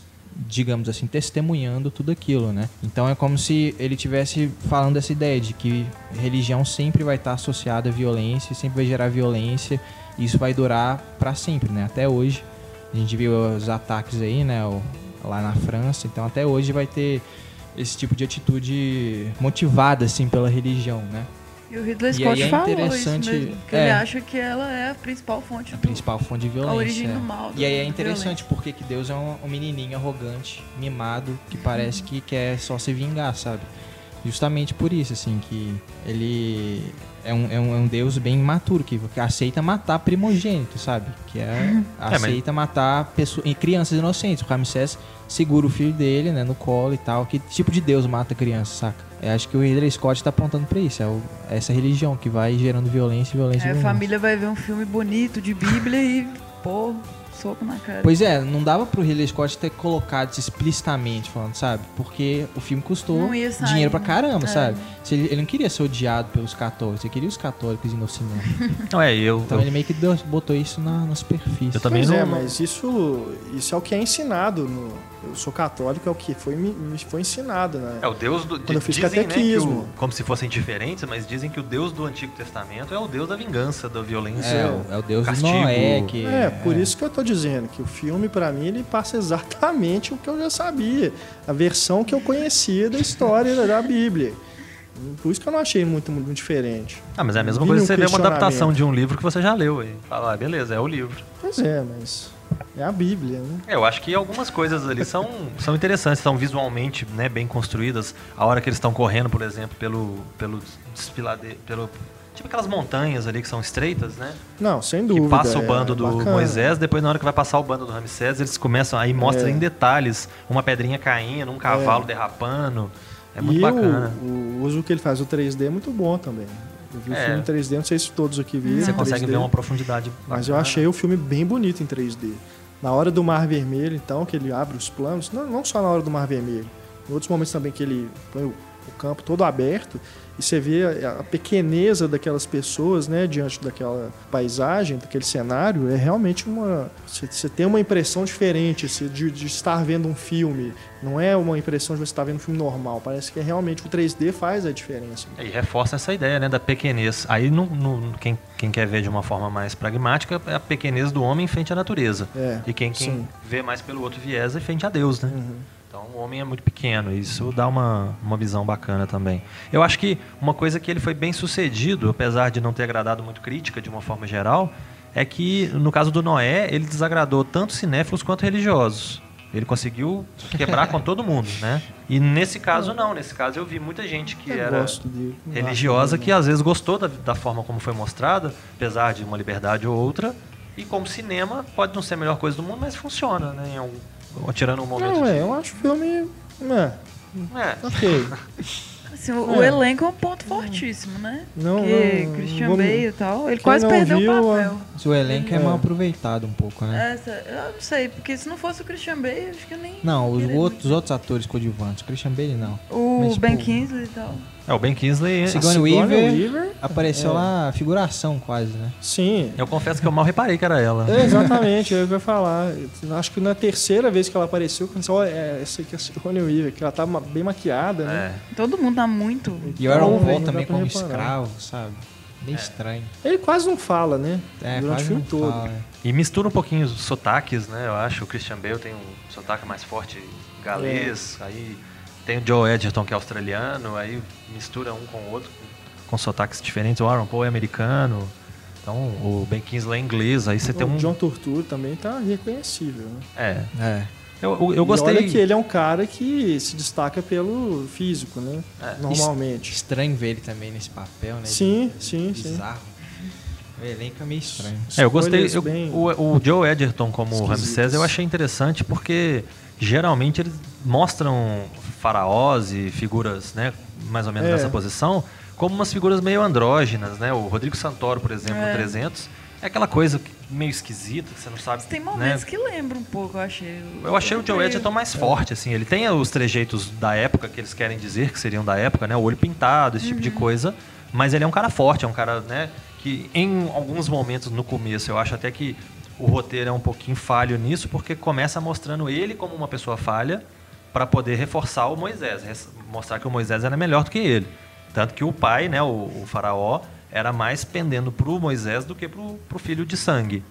digamos assim, testemunhando tudo aquilo, né? Então é como se ele tivesse falando essa ideia de que religião sempre vai estar associada à violência, sempre vai gerar violência, e isso vai durar para sempre, né? Até hoje. A gente viu os ataques aí, né, lá na França, então até hoje vai ter esse tipo de atitude motivada assim pela religião, né? E o Ridley E Scott é falou isso mesmo, que é. ele acha que ela é a principal fonte A do... principal fonte de violência. a origem é. do mal, E aí é interessante porque que Deus é um, um menininho arrogante, mimado, que parece que quer só se vingar, sabe? Justamente por isso, assim, que ele é um, é um, é um Deus bem imaturo, que, que aceita matar primogênito, sabe? Que é, mas- aceita matar pessoas, e crianças inocentes. O Ramsés segura o filho dele, né, no colo e tal. Que tipo de Deus mata criança, saca? Eu acho que o Ridley Scott tá apontando pra isso. É o- essa religião que vai gerando violência e violência. e Aí a família vai ver um filme bonito de Bíblia e, pô, soco na cara. Pois é, não dava pro Ridley Scott ter colocado isso explicitamente falando, sabe? Porque o filme custou sair, dinheiro pra né? caramba, É. sabe? Se ele, ele não queria ser odiado pelos católicos, ele queria os católicos indo ao cinema. Não, é, eu, Então eu, ele meio que deu- botou isso na, na superfície. eu também Pois não. é, mas isso, isso é o que é ensinado. No, eu sou católico, é o que foi, me, me foi ensinado, né? É o Deus do. Quando eu fiz dizem, né, que catequismo. o- como se fossem diferentes, mas dizem que o Deus do Antigo Testamento é o Deus da vingança, da violência. É, o- é o Deus castigo. do Noé, que... É, por isso que eu tô dizendo que o filme, pra mim, ele passa exatamente o que eu já sabia. A versão que eu conhecia da história da Bíblia. Por isso que eu não achei muito, muito diferente. Ah, mas é a mesma Vi coisa que você vê uma adaptação de um livro que você já leu aí. Fala, ah, beleza, é o livro. Pois é, mas é a Bíblia, né? É, eu acho que algumas coisas ali são, são interessantes, são visualmente né, bem construídas. A hora que eles estão correndo, por exemplo, pelo, pelo desfiladeiro, pelo. Tipo aquelas montanhas ali que são estreitas, né? Não, sem Que dúvida. passa o é bando do bacana. Moisés, depois na hora que vai passar o bando do Ramsés, eles começam, aí mostra É. em detalhes uma pedrinha caindo, um cavalo derrapando. É muito e bacana. O, o uso que ele faz do 3D é muito bom também. Eu vi É. o filme em 3D, não sei se todos aqui viram. Você consegue 3D, ver uma profundidade. Mas eu bacana. achei o filme bem bonito em 3D. Na hora do Mar Vermelho, então, que ele abre os planos, não, não só na hora do Mar Vermelho, em outros momentos também que ele põe o, o campo todo aberto e você vê a, a pequeneza daquelas pessoas, né, diante daquela paisagem, daquele cenário, é realmente uma. Você, você tem uma impressão diferente assim, de, de estar vendo um filme. Não é uma impressão de você estar vendo um filme normal. Parece que é realmente o 3D faz a diferença. E reforça essa ideia né, da pequenez. Aí no, no- quem, quem quer ver de uma forma mais pragmática é a pequenez do homem frente à natureza. É, e quem, quem vê mais pelo outro viés é frente a Deus, né? Uhum. Então o homem é muito pequeno, e isso dá uma, uma visão bacana também. Eu acho que uma coisa que ele foi bem sucedido, apesar de não ter agradado muito crítica de uma forma geral, é que no caso do Noé, ele desagradou tanto cinéfilos quanto religiosos. Ele conseguiu quebrar com todo mundo, né? E nesse caso não, nesse caso eu vi muita gente que Eu era acho religiosa que às vezes gostou da, da forma como foi mostrada, apesar de uma liberdade ou outra. E como cinema, pode não ser a melhor coisa do mundo, mas funciona, né? Em algum- tirando um momento. Não, de- é, eu acho o filme. É, É. ok. Assim, o, o É. elenco é um ponto fortíssimo, né? Não, Porque não, Christian Bale e tal, ele Quem quase perdeu viu, o papel. Se o elenco é É. mal aproveitado um pouco, né? Essa, eu não sei, porque se não fosse o Christian Bale, acho que eu nem. Não, os outros, os outros atores coadjuvantes, Christian Bale não. O Mas, Ben pô, Kingsley e tal. É, o Ben Kingsley. Sigourney Sigourney Weaver, Weaver, apareceu é. lá, figuração quase, né? Sim. Eu confesso que eu mal reparei que era ela. É, exatamente, eu ia falar. Acho que na terceira vez que ela apareceu, eu pensei, olha, é, essa aqui é a Sigourney Weaver, que ela tá bem maquiada, né? É. Todo mundo tá muito. E o Aaron Então, Paul não também como reparar. escravo, sabe? Bem estranho. Ele quase não fala, né? É, Durante quase o filme não todo. fala, é. E mistura um pouquinho os sotaques, né? Eu acho. O Christian Bale tem um sotaque mais forte galês. Aí tem o Joe Edgerton, que é australiano. Aí mistura um com o outro, com, sotaques diferentes. O Aaron Paul é americano. Então o Ben Kingsley é inglês. Aí você tem O um... John Turturro também tá reconhecível, né? É. É. Eu, eu, eu E gostei... olha que ele é um cara que se destaca pelo físico, né? É. Normalmente. Estranho ver ele também nesse papel, né? Sim, sim, sim. Bizarro. O elenco é meio estranho. É, eu gostei. Eu- bem o, o Joe Edgerton como esquisitas. Ramsés eu achei interessante porque geralmente eles mostram faraós e figuras, né, mais ou menos É. nessa posição, como umas figuras meio andrógenas, né? O Rodrigo Santoro, por exemplo, É. no 300, é aquela coisa meio esquisita, que você não sabe, Tem né? momentos que lembram um pouco, eu achei. Eu achei o Joe Edgerton mais forte, assim. Ele tem os trejeitos da época que eles querem dizer que seriam da época, né? O olho pintado, esse tipo de coisa. Mas ele é um cara forte, é um cara, né? Que em alguns momentos no começo eu acho até que o roteiro é um pouquinho falho nisso, porque começa mostrando ele como uma pessoa falha para poder reforçar o Moisés, mostrar que o Moisés era melhor do que ele. Tanto que o pai, né, o, o faraó, era mais pendendo pro Moisés do que pro, pro filho de sangue.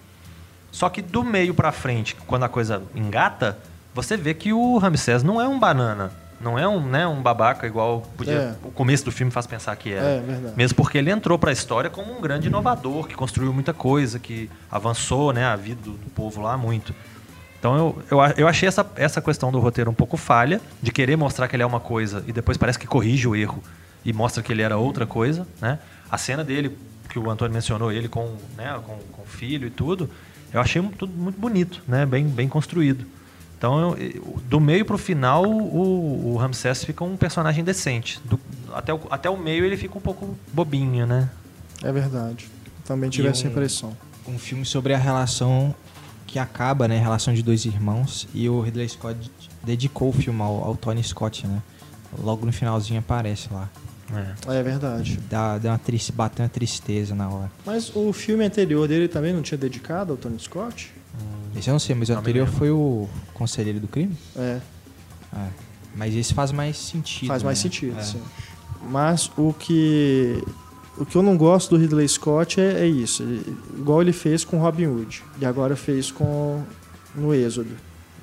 Só que do meio pra frente, quando a coisa engata, você vê que o Ramsés não é um banana. Não é um, né, um babaca igual podia, É. o começo do filme faz pensar que era. É, verdade. Mesmo porque ele entrou pra história como um grande inovador, que construiu muita coisa, que avançou né, a vida do, do povo lá muito. Então eu, eu, eu achei essa, essa questão do roteiro um pouco falha, de querer mostrar que ele é uma coisa e depois parece que corrige o erro e mostra que ele era outra coisa. Né? A cena dele, que o Antônio mencionou, ele com, né, com, com o filho e tudo, eu achei tudo muito bonito, né? bem, bem construído. Então, eu- do meio pro final, o, o Ramsés fica um personagem decente. Do- até, o, até o meio ele fica um pouco bobinho, né? É verdade. Também tive E essa um- impressão. Um filme sobre a relação que acaba, né? A relação de dois irmãos. E o Ridley Scott dedicou o filme ao, ao Tony Scott, né? Logo no finalzinho aparece lá. É. É verdade. Dá, dá uma triste, bateu uma tristeza na hora. Mas o filme anterior dele também não tinha dedicado ao Tony Scott? Esse eu não sei, mas o anterior foi o Conselheiro do Crime? É, É. Mas esse faz mais sentido. faz mais né? sentido, É. sim. Mas o que o que eu não gosto do Ridley Scott é, é isso, ele- igual ele fez com Robin Hood e agora fez com no Êxodo.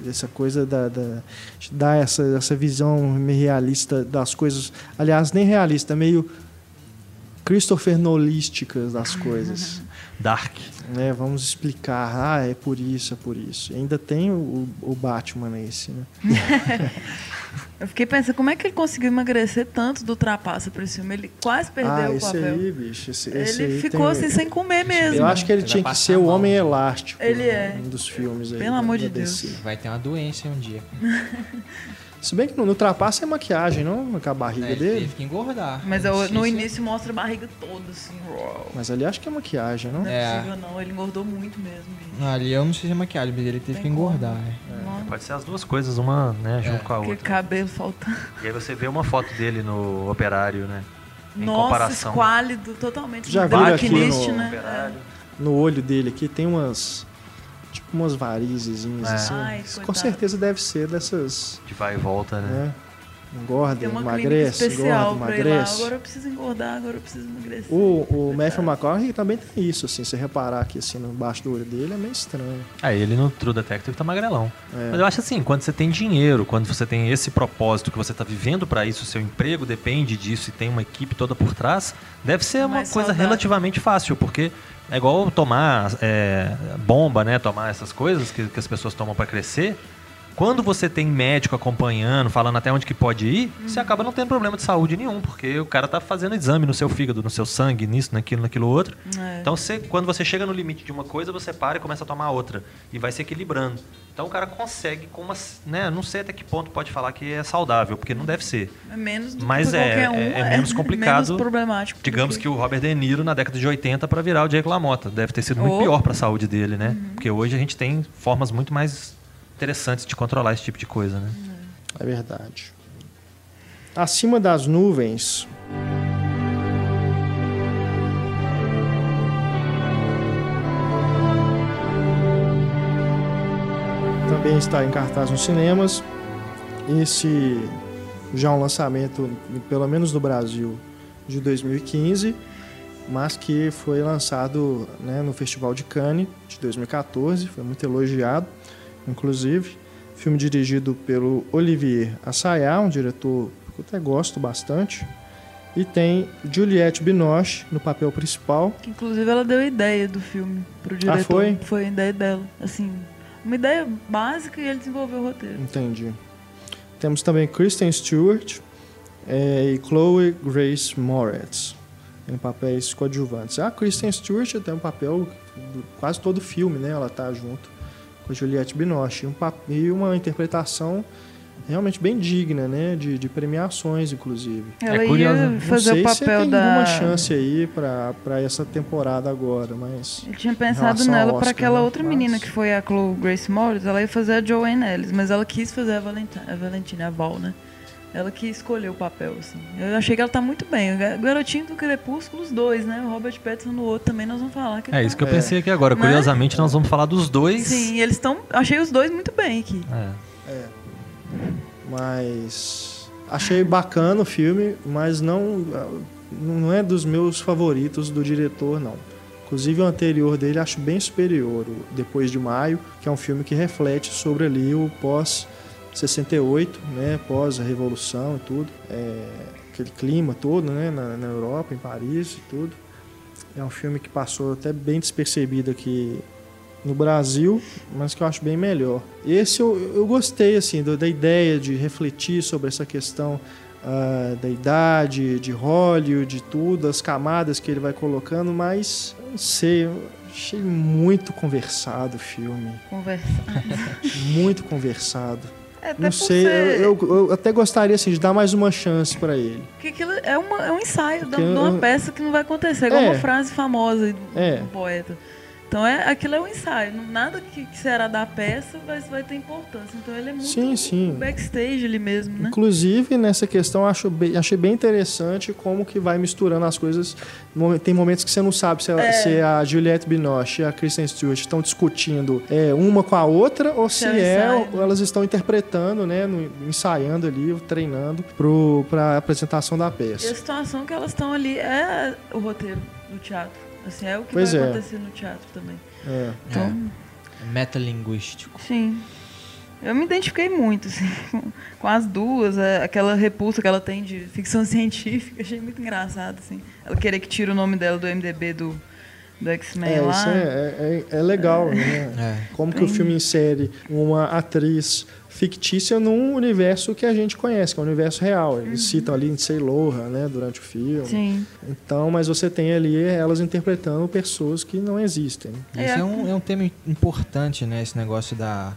Essa coisa da, da de dar essa, essa visão meio realista das coisas, aliás, nem realista, meio Christopher Nolísticas das coisas. Dark. né? Vamos explicar, ah, é por isso, é por isso. Ainda tem o, o Batman nesse, né? Eu fiquei pensando, como é que ele conseguiu emagrecer tanto do trapaça pra esse filme? Ele quase perdeu ah, o esse papel. aí, bicho, esse, esse ele aí ficou tem- assim sem comer mesmo. Eu acho que ele Ele tinha vai que ser o. Homem Elástico. Ele é. Um dos filmes aí. Pelo amor de DC. Vai ter uma doença um dia. Se bem que no, no Trapaça é maquiagem, não? Com a barriga É, ele dele. teve que engordar. Mas eu- no início mostra a barriga toda, assim. uau. Mas ali acho que é maquiagem, não? Não é, É. possível, não. Ele engordou muito mesmo, bicho. Ali eu não sei se é maquiagem, mas ele teve Tem que engordar. né? Nossa, Pode ser as duas coisas, uma né, junto É. com a que outra. cabelo faltando. E aí você vê uma foto dele no operário, né? Em Nossa, comparação. esquálido, totalmente. Já viram aqui no- né? Operário. No olho dele aqui tem umas. Tipo umas varizezinhas É. assim. Ai, Com certeza deve ser dessas. De vai e volta, né? Né? Engorda, Tem uma clínica emagrece, especial engorda, pra ir lá. emagrece. Agora eu preciso engordar, agora eu preciso emagrecer. O, o Matthew McConaughey também tem isso, assim. Se reparar aqui assim no baixo do olho dele, é meio estranho. Aí ele no True Detective tá magrelão. É. Mas eu acho assim, quando você tem dinheiro, quando você tem esse propósito que você tá vivendo pra isso, seu emprego depende disso e tem uma equipe toda por trás, deve ser uma Mais coisa saudável. relativamente fácil, porque é igual tomar é, bomba, né? Tomar essas coisas que, que as pessoas tomam pra crescer. Quando você tem médico acompanhando, falando até onde que pode ir, você Uhum. acaba não tendo problema de saúde nenhum, porque o cara tá fazendo exame no seu fígado, no seu sangue, nisso, naquilo, naquilo outro. É. Então, você, quando você chega no limite de uma coisa, você para e começa a tomar outra. E vai se equilibrando. Então, o cara consegue, com uma, né, não sei até que ponto pode falar que é saudável, porque não deve ser. É menos do Mas que é- qualquer um. é- é menos complicado. menos problemático. Digamos que o Robert De Niro, na década de 80, para virar o Jake LaMotta. Deve ter sido muito Oh. pior para a saúde dele, né? Porque hoje a gente tem formas muito mais interessantes de controlar esse tipo de coisa, né? É verdade. Acima das nuvens. Também está em cartaz nos cinemas. Esse já é um lançamento, pelo menos no Brasil, de 2015, mas que foi lançado né, no Festival de Cannes de 2014, foi muito elogiado, inclusive. Filme dirigido pelo Olivier Assayas, um diretor que eu até gosto bastante. E tem Juliette Binoche no papel principal. Que inclusive ela deu a ideia do filme pro diretor. foi? Foi a ideia dela. Assim, uma ideia básica e ele desenvolveu o roteiro. Entendi. Temos também Kristen Stewart eh, e Chloe Grace Moretz em papéis coadjuvantes. A Kristen Stewart tem um papel quase todo o filme, né? Ela tá junto a Juliette Binoche. E, um pap- e uma interpretação realmente bem digna, né? De, de premiações, inclusive. Ela É curioso. ia Não fazer Não sei o se papel tem da. alguma chance aí pra, pra essa temporada agora, mas... Ele tinha pensado nela pra aquela né? outra Mas- menina que foi a Chloe Grace Moritz, ela ia fazer a Joanne Ellis, mas ela quis fazer a Valentina, a, Valentina, Val, né? Ela que escolheu o papel, assim. Eu achei que ela tá muito bem. O ga- garotinho do Crepúsculo, os dois, né? O Robert Pattinson no outro também, nós vamos falar. É tá- isso que eu É. pensei aqui agora. Né? Curiosamente, nós vamos falar dos dois. Sim, eles estão... Achei os dois muito bem aqui. É. É. Mas achei bacana o filme, mas não não é dos meus favoritos do diretor, não. Inclusive o anterior dele acho bem superior, o Depois de Maio, que é um filme que reflete sobre ali o pós 68, né, pós a revolução e tudo, é, aquele clima todo, né, na, na Europa, em Paris e tudo. É um filme que passou até bem despercebido aqui no Brasil, mas que eu acho bem melhor. Esse eu, eu gostei assim do- da ideia de refletir sobre essa questão ah, da idade, de Hollywood, de tudo, as camadas que ele vai colocando, mas não sei, eu achei muito conversado o filme, Conversa. muito conversado. É, Não sei, ser- eu, eu- eu até gostaria assim de dar mais uma chance para ele. Porque aquilo é, uma- é um ensaio Porque de uma eu- peça que não vai acontecer. É igual uma frase famosa É. um poeta. Então é, aquilo é um ensaio. Nada que, que será da peça vai, vai ter importância. Então ele é muito Sim, sim. backstage ali mesmo, né? Inclusive, nessa questão, acho bem- achei bem interessante como que vai misturando as coisas. Tem momentos que você não sabe se, ela- É. se a Juliette Binoche e a Kristen Stewart estão discutindo é, uma com a outra ou se é um é, ensaio. ou elas estão interpretando, né, ensaiando ali, treinando para a apresentação da E a peça. situação que elas estão ali é o roteiro do teatro. Assim, é o que Pois vai é. acontecer no teatro também. É. Então, É metalinguístico. sim. Eu me identifiquei muito, assim, com, as duas, é, aquela repulsa que ela tem de ficção científica, achei muito engraçado, assim. Ela querer que tire o nome dela do MDB do, do X-Men É, lá. isso é, é, é legal, né? É. Como que o filme insere uma atriz fictícia num universo que a gente conhece, que é o universo real. Eles citam ali Lindsay Lohan, né, durante o filme. Uhum. Sim. Então, mas você tem ali elas interpretando pessoas que não existem. É. Esse é um, é um tema importante, né? Esse negócio da,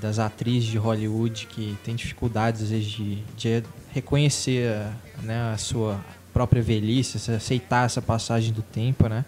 das atrizes de Hollywood que tem dificuldades, às vezes, de, de reconhecer né, a sua própria velhice, se aceitar essa passagem do tempo, né?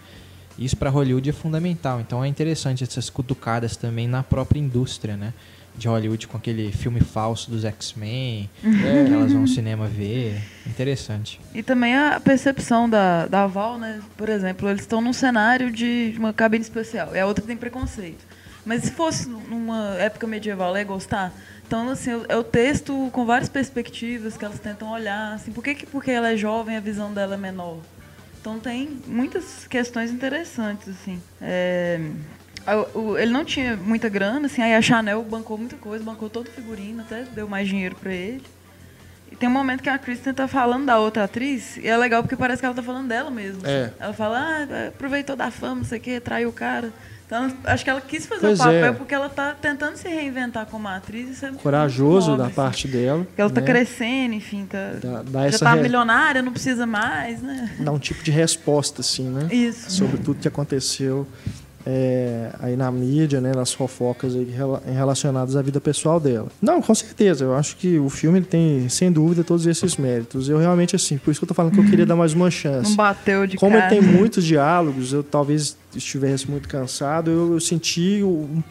Isso para Hollywood é fundamental. Então é interessante essas cutucadas também na própria indústria, né? De Hollywood com aquele filme falso dos X-Men, Uhum. que elas vão ao cinema ver. Interessante. E também a percepção da, da Val, né? Por exemplo, eles estão num cenário de uma cabine especial. E a outra tem preconceito. Mas se fosse numa época medieval, ela ia gostar? Então, assim, é o texto com várias perspectivas que elas tentam olhar. Assim, por que, que porque ela é jovem a visão dela é menor? Então tem muitas questões interessantes, assim. É, ele não tinha muita grana, assim, aí a Chanel bancou muita coisa, bancou todo o figurino, até deu mais dinheiro pra ele. E tem um momento que a Kristen tá falando da outra atriz, e é legal porque parece que ela tá falando dela mesmo. É. assim. Ela fala, ah, aproveitou da fama, não sei o quê, traiu o cara. Então, acho que ela quis fazer Pois o papel é. porque ela tá tentando se reinventar como atriz. É Corajoso nobre, da assim. parte dela. Porque ela tá né? crescendo, enfim, tá, Dá, dá já tá re- milionária, não precisa mais, né? dá um tipo de resposta, assim, né? Isso. Sobre tudo que aconteceu é, aí na mídia, né? Nas fofocas aí rela- relacionadas à vida pessoal dela. Não, com certeza. Eu acho que o filme tem, sem dúvida, todos esses méritos. Eu realmente, assim, por isso que eu tô falando que eu queria dar mais uma chance. Não bateu de Como cara. ele tem muitos diálogos, eu talvez estivesse muito cansado, eu, eu senti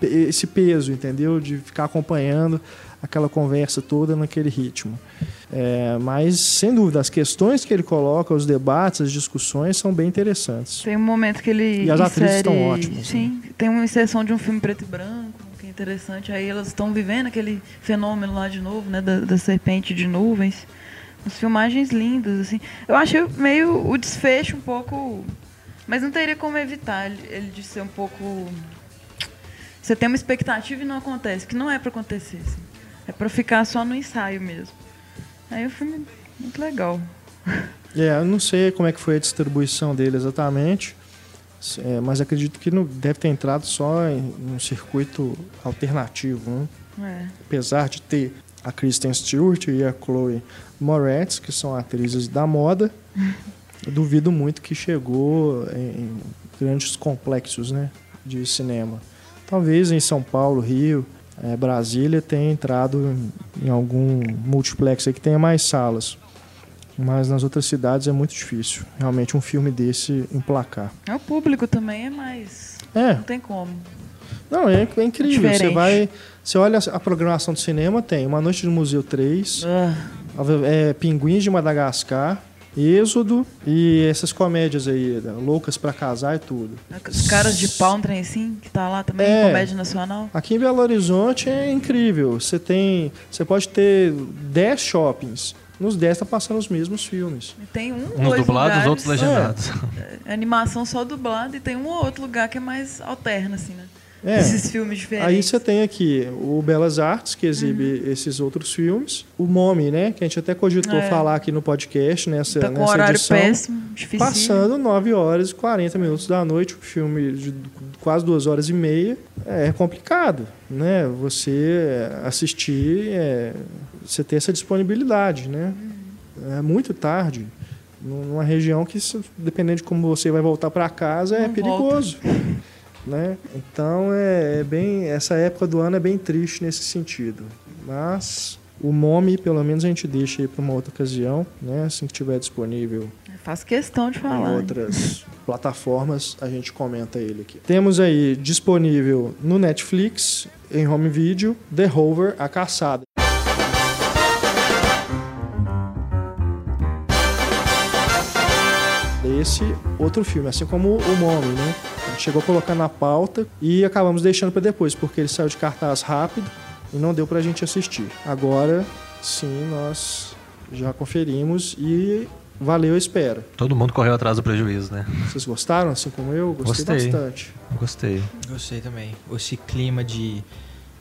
esse peso, entendeu? De ficar acompanhando aquela conversa toda naquele ritmo. É, mas, sem dúvida, as questões que ele coloca, os debates, as discussões são bem interessantes. Tem um momento que ele E as atrizes insere- estão ótimas, Sim, tem uma inserção de um filme preto e branco, que é interessante. Aí elas estão vivendo aquele fenômeno lá de novo, né, da, da serpente de nuvens. As filmagens lindas, assim. Eu achei meio o desfecho um pouco... Mas não teria como evitar ele, de ser um pouco... Você tem uma expectativa e não acontece, que não é pra acontecer, assim. É pra ficar só no ensaio mesmo. Aí o filme é muito legal. É, eu não sei como é que foi a distribuição dele exatamente, é, mas acredito que não deve ter entrado só em um circuito alternativo, né? É. apesar de ter a Kristen Stewart e a Chloe Moretz, que são atrizes da moda, eu duvido muito que chegou em, em grandes complexos né, de cinema. Talvez em São Paulo, Rio, eh, Brasília tenha entrado em algum multiplex aí que tenha mais salas. Mas nas outras cidades é muito difícil. Realmente um filme desse emplacar. É o público também é mais. É. Não tem como. Não, é, é incrível. Você Diferente. vai. Você olha a programação do cinema, tem Uma Noite no Museu 3, Ah, é, Pinguins de Madagascar, Êxodo e essas comédias aí, né, loucas pra casar e tudo. os caras de pau, um trem assim, que tá lá também, É. comédia nacional. Aqui em Belo Horizonte é incrível. Você tem. Você pode ter 10 shoppings. Nos 10 tá passando os mesmos filmes. E tem um, Uns dois dublados, lugares, outros legendados. é, animação só dublada e tem um ou outro lugar que é mais alterno, assim, né? É. Esses filmes diferentes. Aí você tem aqui o Belas Artes, que exibe esses outros filmes. O Momi, né? Que a gente até cogitou É. falar aqui no podcast nessa, Tá com um nessa horário edição. péssimo, difícil. Passando 9 horas e 40 minutos da noite, um filme de quase duas horas e meia. É complicado, né? Você assistir, é, você ter essa disponibilidade, né? É muito tarde. Numa região que, dependendo de como você vai voltar para casa, é Não perigoso. Né? Então, é, é bem essa época do ano é bem triste nesse sentido. Mas o MOMI, pelo menos, a gente deixa aí para uma outra ocasião, né? assim que estiver disponível Faço questão de em falar. hein? outras plataformas, a gente comenta ele aqui. Temos aí disponível no Netflix, em home video, The Rover, A Caçada. Esse outro filme, assim como o Mommy, né? A chegou a colocar na pauta e acabamos deixando para depois, porque ele saiu de cartaz rápido e não deu pra gente assistir. Agora, sim, nós já conferimos e valeu a espera. Todo mundo correu atrás do prejuízo, né? Vocês gostaram, assim como eu? Gostei, Gostei. bastante. Gostei. Gostei também. Esse clima de.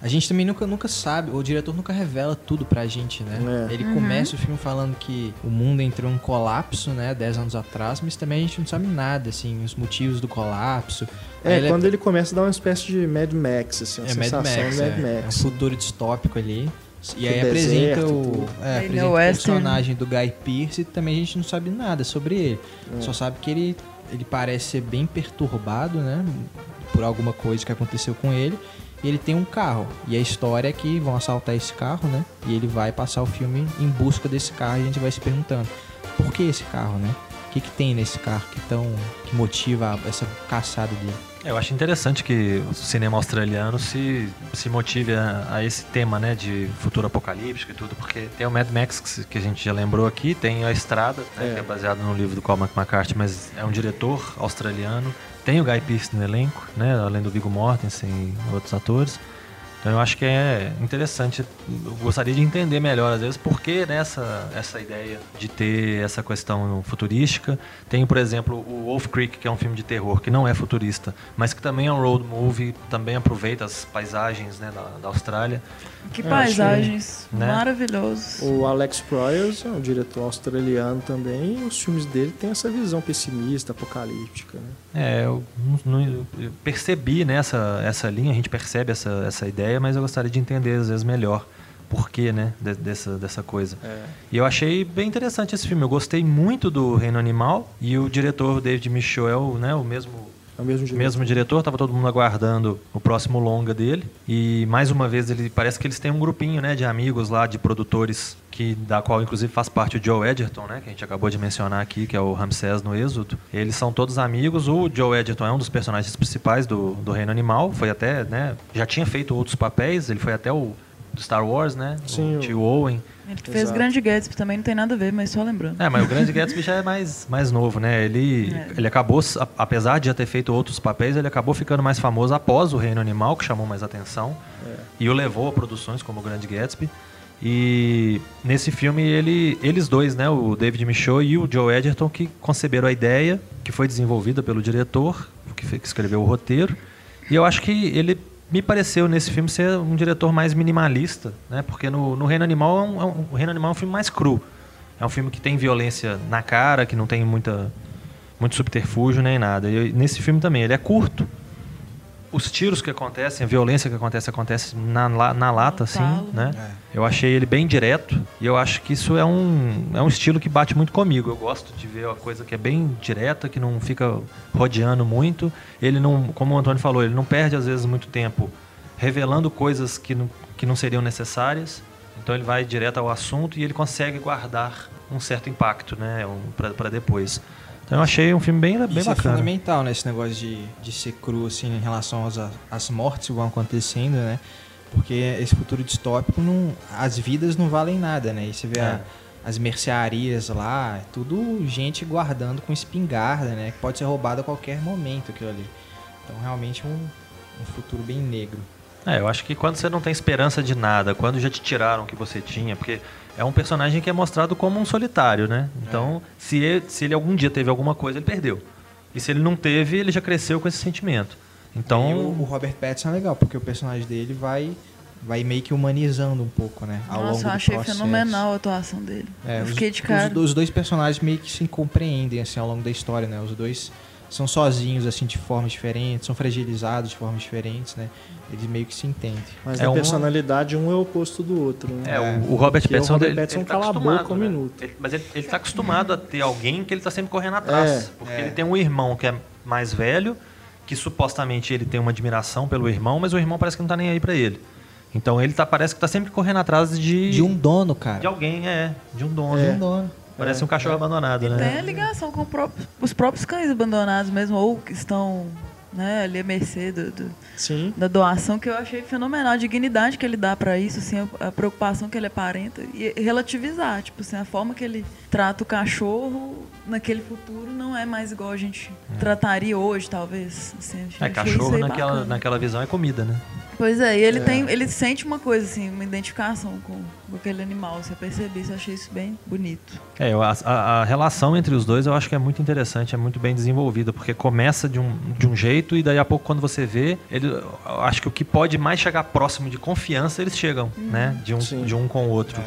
A gente também nunca, nunca sabe, o diretor nunca revela tudo pra gente, né? É. Ele começa o filme falando que o mundo entrou em um colapso, né, 10 anos atrás, mas também a gente não sabe nada, assim, os motivos do colapso. É, ele quando ele começa a dar uma espécie de Mad Max, assim, uma é Mad sensação Max, Mad é, é um Max. futuro distópico ali. E aí apresenta o, é, apresenta o personagem do Guy Pearce e também a gente não sabe nada sobre ele. É. Só sabe que ele, ele parece ser bem perturbado, né? Por alguma coisa que aconteceu com ele. E ele tem um carro. E a história é que vão assaltar esse carro, né? E ele vai passar o filme em busca desse carro e a gente vai se perguntando: por que esse carro, né? O que, que tem nesse carro que, tão, que motiva essa caçada dele? Eu acho interessante que o cinema australiano se, se motive a, a esse tema, né, de futuro apocalíptico e tudo, porque tem o Mad Max, que a gente já lembrou aqui, tem A Estrada, né, É. que é baseado no livro do Cormac McCarthy, mas é um diretor australiano. Tem o Guy Pearce no elenco, né, além do Viggo Mortensen e outros atores. Então eu acho que é interessante, eu gostaria de entender melhor às vezes por que nessa essa ideia de ter essa questão futurística. Tem, por exemplo, o Wolf Creek, que é um filme de terror que não é futurista, mas que também é um road movie, também aproveita as paisagens né, da, da Austrália. Que paisagens né? maravilhosos. O Alex Proyas é um diretor australiano também, e os filmes dele têm essa visão pessimista, apocalíptica. Né? É, eu, eu percebi nessa essa linha, a gente percebe essa, essa ideia, mas eu gostaria de entender às vezes melhor por que, né, de- dessa, dessa coisa. É. E eu achei bem interessante esse filme. Eu gostei muito do Reino Animal e o diretor David Michaud é né, o mesmo É o mesmo diretor. mesmo diretor, tava todo mundo aguardando o próximo longa dele. E mais uma vez ele parece que eles têm um grupinho, né, de amigos lá, de produtores que da qual inclusive faz parte o Joe Edgerton, né, que a gente acabou de mencionar aqui, que é o Ramsés no Êxodo. Eles são todos amigos. O Joe Edgerton é um dos personagens principais do, do Reino Animal, foi até, né, já tinha feito outros papéis, ele foi até o do Star Wars, né? Sim, o o- tio Owen. Ele fez Exato. Grande Gatsby também, não tem nada a ver, mas só lembrando. É, mas o Grande Gatsby já é mais, mais novo, né? Ele, É. ele acabou, apesar de já ter feito outros papéis, ele acabou ficando mais famoso após o Reino Animal, que chamou mais atenção. E o levou a produções como o Grande Gatsby. E nesse filme, ele, eles dois, né? O David Michaud e o Joe Edgerton, que conceberam a ideia, que foi desenvolvida pelo diretor, que escreveu o roteiro. E eu acho que ele me pareceu nesse filme ser um diretor mais minimalista, né? Porque no, no Reino Animal é um, é um- o Reino Animal é um filme mais cru. É um filme que tem violência na cara, que não tem muita muito subterfúgio nem nada. E nesse filme também ele é curto. Os tiros que acontecem, a violência que acontece acontece na, na lata, assim, né? É. Eu achei ele bem direto e eu acho que isso é um, é um estilo que bate muito comigo. Eu gosto de ver uma coisa que é bem direta, que não fica rodeando muito. Ele não, como o Antônio falou, ele não perde às vezes muito tempo revelando coisas que não, que não seriam necessárias. Então ele vai direto ao assunto e ele consegue guardar um certo impacto, né? Para depois. Então eu achei um filme bem, bem Isso é bacana. fundamental, né? Esse negócio de, de ser cru, assim, em relação às, às mortes que vão acontecendo, né? Porque esse futuro distópico, não, as vidas não valem nada, né? E você vê É. a- as mercearias lá, é tudo gente guardando com espingarda, né? Que pode ser roubado a qualquer momento aquilo ali. Então realmente um, um futuro bem negro. É, eu acho que quando você não tem esperança de nada, quando já te tiraram o que você tinha, porque é um personagem que é mostrado como um solitário, né? Então, se, ele, se ele algum dia teve alguma coisa, ele perdeu. E se ele não teve, ele já cresceu com esse sentimento. Então, E o, o Robert Pattinson é legal, porque o personagem dele vai, vai meio que humanizando um pouco, né? Ao longo Nossa, eu do achei processo. fenomenal a atuação dele. É, eu os- fiquei de os- cara. Os, dois personagens meio que se compreendem assim ao longo da história, né? Os dois são sozinhos assim de formas diferentes, são fragilizados de formas diferentes, né? Eles meio que se entendem. Mas É a uma- personalidade um é o oposto do outro. Né? é, o, o Robert Porque o Pattinson, Robert ele, Pattinson ele tá cala a acostumado, boca um né? minuto. Ele- mas ele, ele tá acostumado a ter alguém que ele tá sempre correndo atrás. É, porque é. ele tem um irmão que é mais velho, que supostamente ele tem uma admiração pelo irmão, mas o irmão parece que não tá nem aí pra ele. Então ele tá, parece que tá sempre correndo atrás de, De um dono, cara. de alguém, é, de um dono. De um dono. Parece um cachorro abandonado, E né? tem a ligação com o próprio- os próprios cães abandonados mesmo, ou que estão né, ali à mercê do- do, da doação que eu achei fenomenal, a dignidade que ele dá pra isso, assim, a, a preocupação que ele aparenta e relativizar, tipo assim, a forma que ele trata o cachorro naquele futuro não é mais igual a gente trataria hoje, talvez. Assim, É, cachorro aí naquela, bacana. naquela visão é comida, né? Pois é, e ele tem, ele sente uma coisa assim, uma identificação com, com aquele animal, você percebe isso, eu achei isso bem bonito. É, a, a- relação entre os dois eu acho que é muito interessante, é muito bem desenvolvida, porque começa de um, de um jeito e daí a pouco quando você vê, ele, eu acho que o que pode mais chegar próximo de confiança, eles chegam, né? De um, Sim. de um com o outro.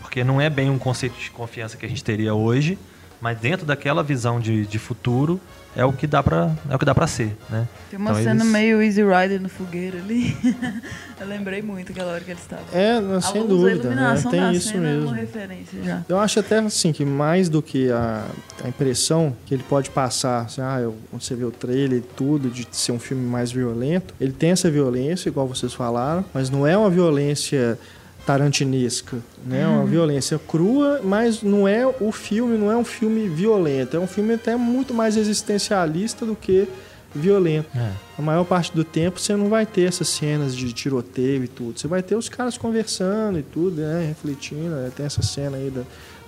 Porque não é bem um conceito de confiança que a gente teria hoje, mas dentro daquela visão de, de futuro é o que dá pra, é o que dá pra ser, né? Tem uma Então cena eles- meio Easy Rider no fogueiro ali. eu lembrei muito aquela hora que eles estavam. É, não, sem luz, dúvida, né? tem da isso cena é mesmo. uma referência já. Eu acho até assim que mais do que a, a impressão que ele pode passar, assim, ah, eu, quando você vê o trailer e tudo, de ser um filme mais violento, ele tem essa violência, igual vocês falaram, mas não é uma violência tarantinesca, né? É Uhum. uma violência crua, mas não é o filme, não é um filme violento, é um filme até muito mais existencialista do que violento. É. A maior parte do tempo você não vai ter essas cenas de tiroteio e tudo. Você vai ter os caras conversando e tudo, né? Refletindo. né? Tem essa cena aí da,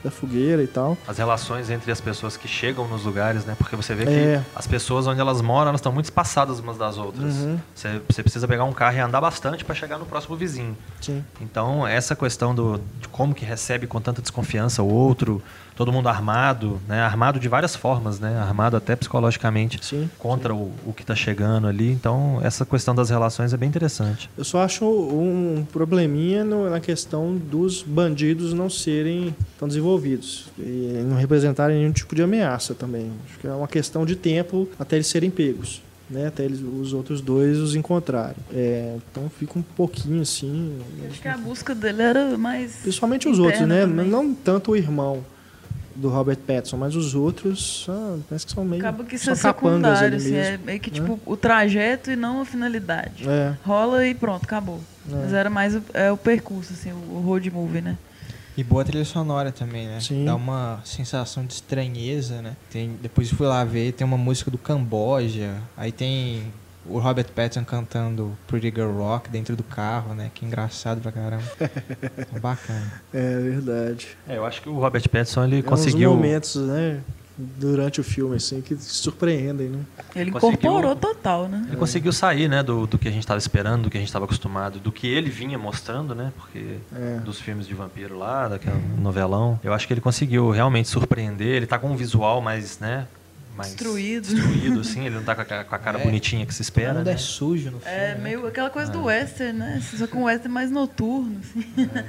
da fogueira e tal. As relações entre as pessoas que chegam nos lugares, né? Porque você vê É. que as pessoas onde elas moram, elas estão muito espaçadas umas das outras. Uhum. Você, você precisa pegar um carro e andar bastante para chegar no próximo vizinho. Sim. Então, essa questão do, de como que recebe com tanta desconfiança o outro, todo mundo armado, né? Armado de várias formas, né? Armado até psicologicamente Sim. contra o, o que está chegando ali. Então, essa questão das relações é bem interessante. Eu só acho um probleminha no- na questão dos bandidos não serem tão desenvolvidos e não representarem nenhum tipo de ameaça também. Acho que é uma questão de tempo até eles serem pegos. Né, até eles, os outros dois os encontrarem. É, então fica um pouquinho assim. Acho que a busca dele era mais. Principalmente os outros, né? também. Não tanto o irmão do Robert Pattinson, mas os outros ah, parece que são meio. Acaba que são é capangas secundário, ali assim, é meio que né? tipo o trajeto e não a finalidade. É, Rola e pronto, acabou. É. Mas era mais o, é, o percurso, assim, o, road movie, né? E boa trilha sonora também, né? Sim. Dá uma sensação de estranheza, né? Tem, depois fui lá ver, tem uma música do Camboja, aí tem o Robert Pattinson cantando Pretty Girl Rock dentro do carro, né? Que engraçado pra caramba. É bacana. é verdade. É, eu acho que o Robert Pattinson ele É conseguiu. uns momentos, né? Durante o filme, assim, que surpreendem, né? Ele Conseguiu- incorporou total, né? Ele conseguiu sair, né, do, do que a gente estava esperando, do que a gente estava acostumado, do que ele vinha mostrando, né, porque É. dos filmes de vampiro lá, daquela novelão. Eu acho que ele conseguiu realmente surpreender. Ele tá com um visual mais, né, mais Destruído. destruído, assim. Ele não tá com a, com a cara É. bonitinha que se espera, mundo né? é sujo no filme. É né? meio aquela coisa do western, né? Só que um western mais noturno, assim.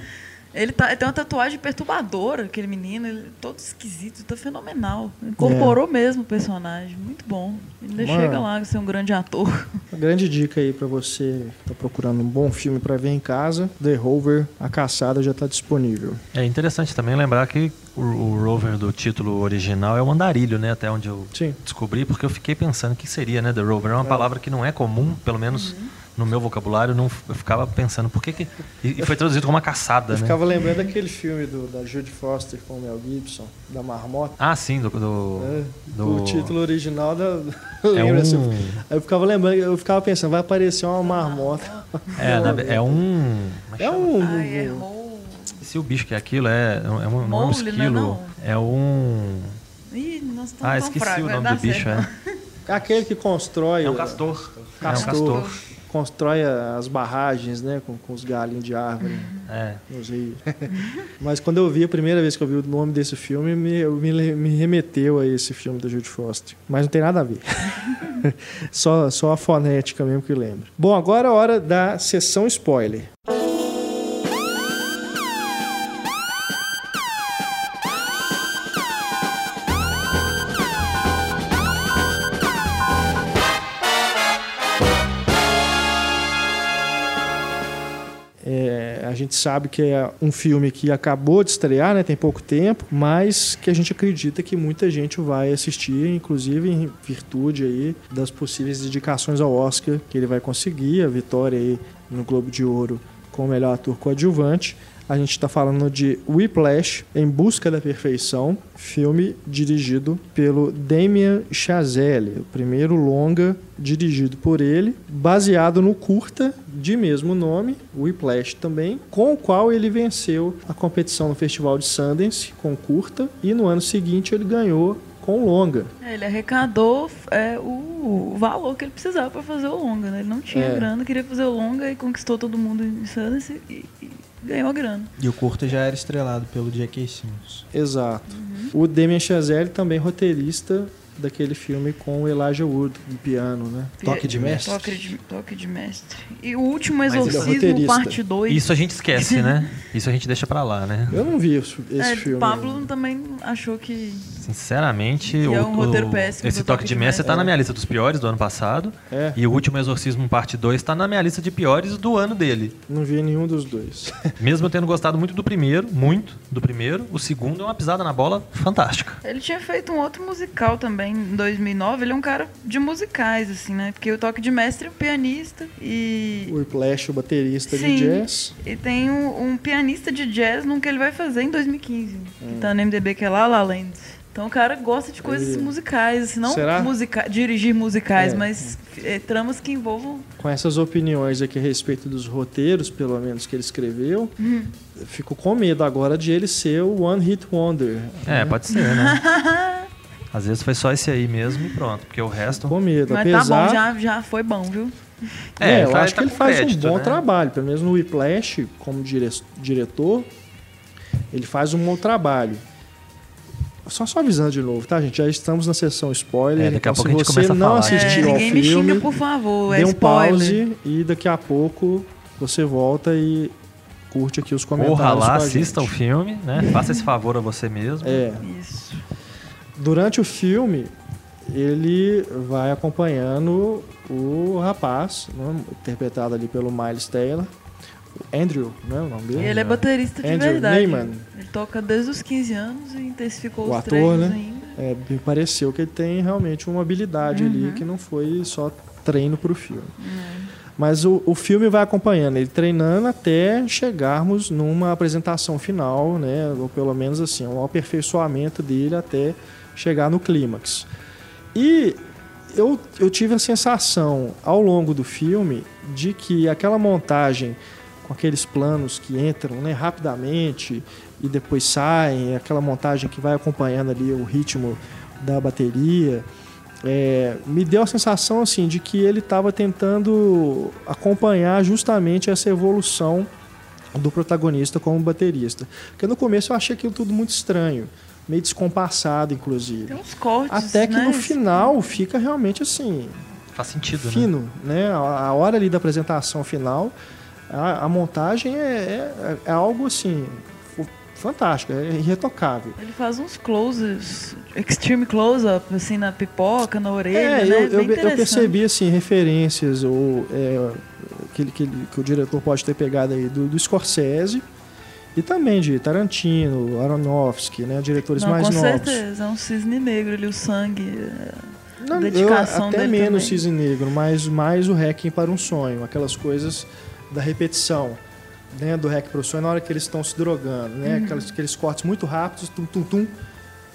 Ele, tá, ele tem uma tatuagem perturbadora, aquele menino, ele, todo esquisito, tá fenomenal. Incorporou mesmo o personagem, muito bom. Ele Uma- chega lá a ser um grande ator. Uma grande dica aí pra você que tá procurando um bom filme pra ver em casa. The Rover, A Caçada, já tá disponível. É interessante também lembrar que o, o Rover do título original é o andarilho, né? Até onde eu Sim. descobri, porque eu fiquei pensando o que seria, né, The Rover. É uma palavra que não é comum, pelo menos no meu vocabulário, não, eu ficava pensando por que que... E, e foi traduzido como uma caçada, Eu né? ficava lembrando daquele filme do, da Judy Foster com o Mel Gibson, da Marmota. Ah, sim, do... do, né? do- O título original da. É Lembra assim? um... Aí eu ficava lembrando, eu ficava pensando, vai aparecer uma marmota. É, na- é um... É chama? um. Ai, errou. Se o bicho que é aquilo é, é um, é um, não é um esquilo, não? é um... Ih, nós estamos Ah, esqueci fracos, o nome do bicho, certo. é. Aquele que constrói. É um o- castor. É um Castor. castor. Constrói as barragens, né? Com, com os galinhos de árvore É. nos rios. Mas quando eu vi, a primeira vez que eu vi o nome desse filme, me, eu- me, me remeteu a esse filme da Judy Foster. Mas não tem nada a ver. só, só a fonética mesmo que lembra. Bom, agora é a hora da sessão spoiler. Gente sabe que é um filme que acabou de estrear, né, tem pouco tempo, mas que a gente acredita que muita gente vai assistir, inclusive em virtude aí das possíveis indicações ao Oscar que ele vai conseguir, a vitória aí no Globo de Ouro com o melhor ator coadjuvante. A gente está falando de Whiplash, Em Busca da Perfeição, filme dirigido pelo Damien Chazelle, o primeiro longa dirigido por ele, baseado no curta de mesmo nome, Whiplash também, com o qual ele venceu a competição no Festival de Sundance com curta e no ano seguinte ele ganhou com longa. Ele arrecadou é, o, o valor que ele precisava para fazer o longa, né? Ele não tinha É. grana, queria fazer o longa e conquistou todo mundo em Sundance e, e ganhou a grana. E o curta já era estrelado pelo J.K. Simmons. Exato. O Damien Chazelle também roteirista daquele filme com o Elijah Wood, do piano, né? Toque de mestre. Toque de, toque de mestre. E o último é Exorcismo, roteirista. parte 2. Isso a gente esquece, né? Isso a gente deixa pra lá, né? Eu não vi esse, esse é, filme. Pablo também achou que. Sinceramente, E o, é um roteiro o- péssimo esse toque Toque de mestre Mestre. tá na minha lista dos piores do ano passado. É, E o último Exorcismo Parte 2 tá na minha lista de piores do ano dele. não vi nenhum dos dois. Mesmo eu tendo gostado muito do primeiro, muito do primeiro, o segundo é uma pisada na bola fantástica. Ele tinha feito um outro musical também em 2009. Ele é um cara de musicais, assim, né? Porque o toque de mestre é um pianista e. O Whiplash, o baterista de Sim. jazz. E tem um, um pianista de jazz num que ele vai fazer em 2015. Hum. Que tá no MDB, que é La La Land. Então o cara gosta de coisas Ele- musicais, assim, não musica dirigir musicais, É. mas é, tramas que envolvam. Com essas opiniões aqui a respeito dos roteiros, pelo menos, que ele escreveu, eu fico com medo agora de ele ser o One Hit Wonder. É, pode ser, né? Às vezes foi só esse aí mesmo e pronto, porque o resto. Com medo. Mas Apesar, tá bom, já, já foi bom, viu? É, eu faz- acho que tá ele com faz crédito, um bom né? trabalho. Pelo menos no Whiplash, como dire- diretor, ele faz um bom trabalho. Só só avisando de novo, tá, gente? Já estamos na sessão spoiler. É, daqui a então, pouco se a gente você não falar. assistiu É, ao ninguém me filme, xinga, por favor. É dê um spoiler. pause e daqui a pouco você volta e curte aqui os comentários Corra lá, com a assista o gente. filme, né? Faça esse favor a você mesmo. É, Isso. Durante o filme, ele vai acompanhando o rapaz, né, interpretado ali pelo Miles Taylor, Andrew, não é o nome dele? ele é baterista de Andrew verdade. Neyman. Ele toca desde os 15 anos e intensificou O os ator, treinos né? ainda. É, me pareceu que ele tem realmente uma habilidade ali que não foi só treino para o filme. Mas o, o filme vai acompanhando ele treinando até chegarmos numa apresentação final, né? Ou pelo menos assim, um aperfeiçoamento dele até chegar no clímax. E eu, eu tive a sensação ao longo do filme de que aquela montagem com aqueles planos que entram né, rapidamente e depois saem, aquela montagem que vai acompanhando ali o ritmo da bateria, é, me deu a sensação assim de que ele estava tentando acompanhar justamente essa evolução do protagonista como baterista. Porque no começo eu achei aquilo tudo muito estranho, meio descompassado, inclusive. Tem uns cortes. Até que né? no final fica realmente assim, Faz sentido, né? fino, né? A, a hora ali da apresentação final, a, a montagem é, é, é algo assim fantástico, é irretocável. Ele faz uns closes, extreme close-up, assim, na pipoca, na orelha, É, né? eu, eu, eu percebi assim referências ou é, que, que, que o diretor pode ter pegado aí do, do Scorsese e também de Tarantino, Aronofsky, né? Diretores Não, mais com novos. certeza, é um cisne negro ali, o sangue. é. Não, eu, dedicação até dele menos também. Cisne Negro, mas mais o Hacking para um Sonho. Aquelas coisas da repetição. Né, do Hack o Sonho, na hora que eles estão se drogando. Né, Uhum. aqueles, aqueles cortes muito rápidos, tum, tum, tum.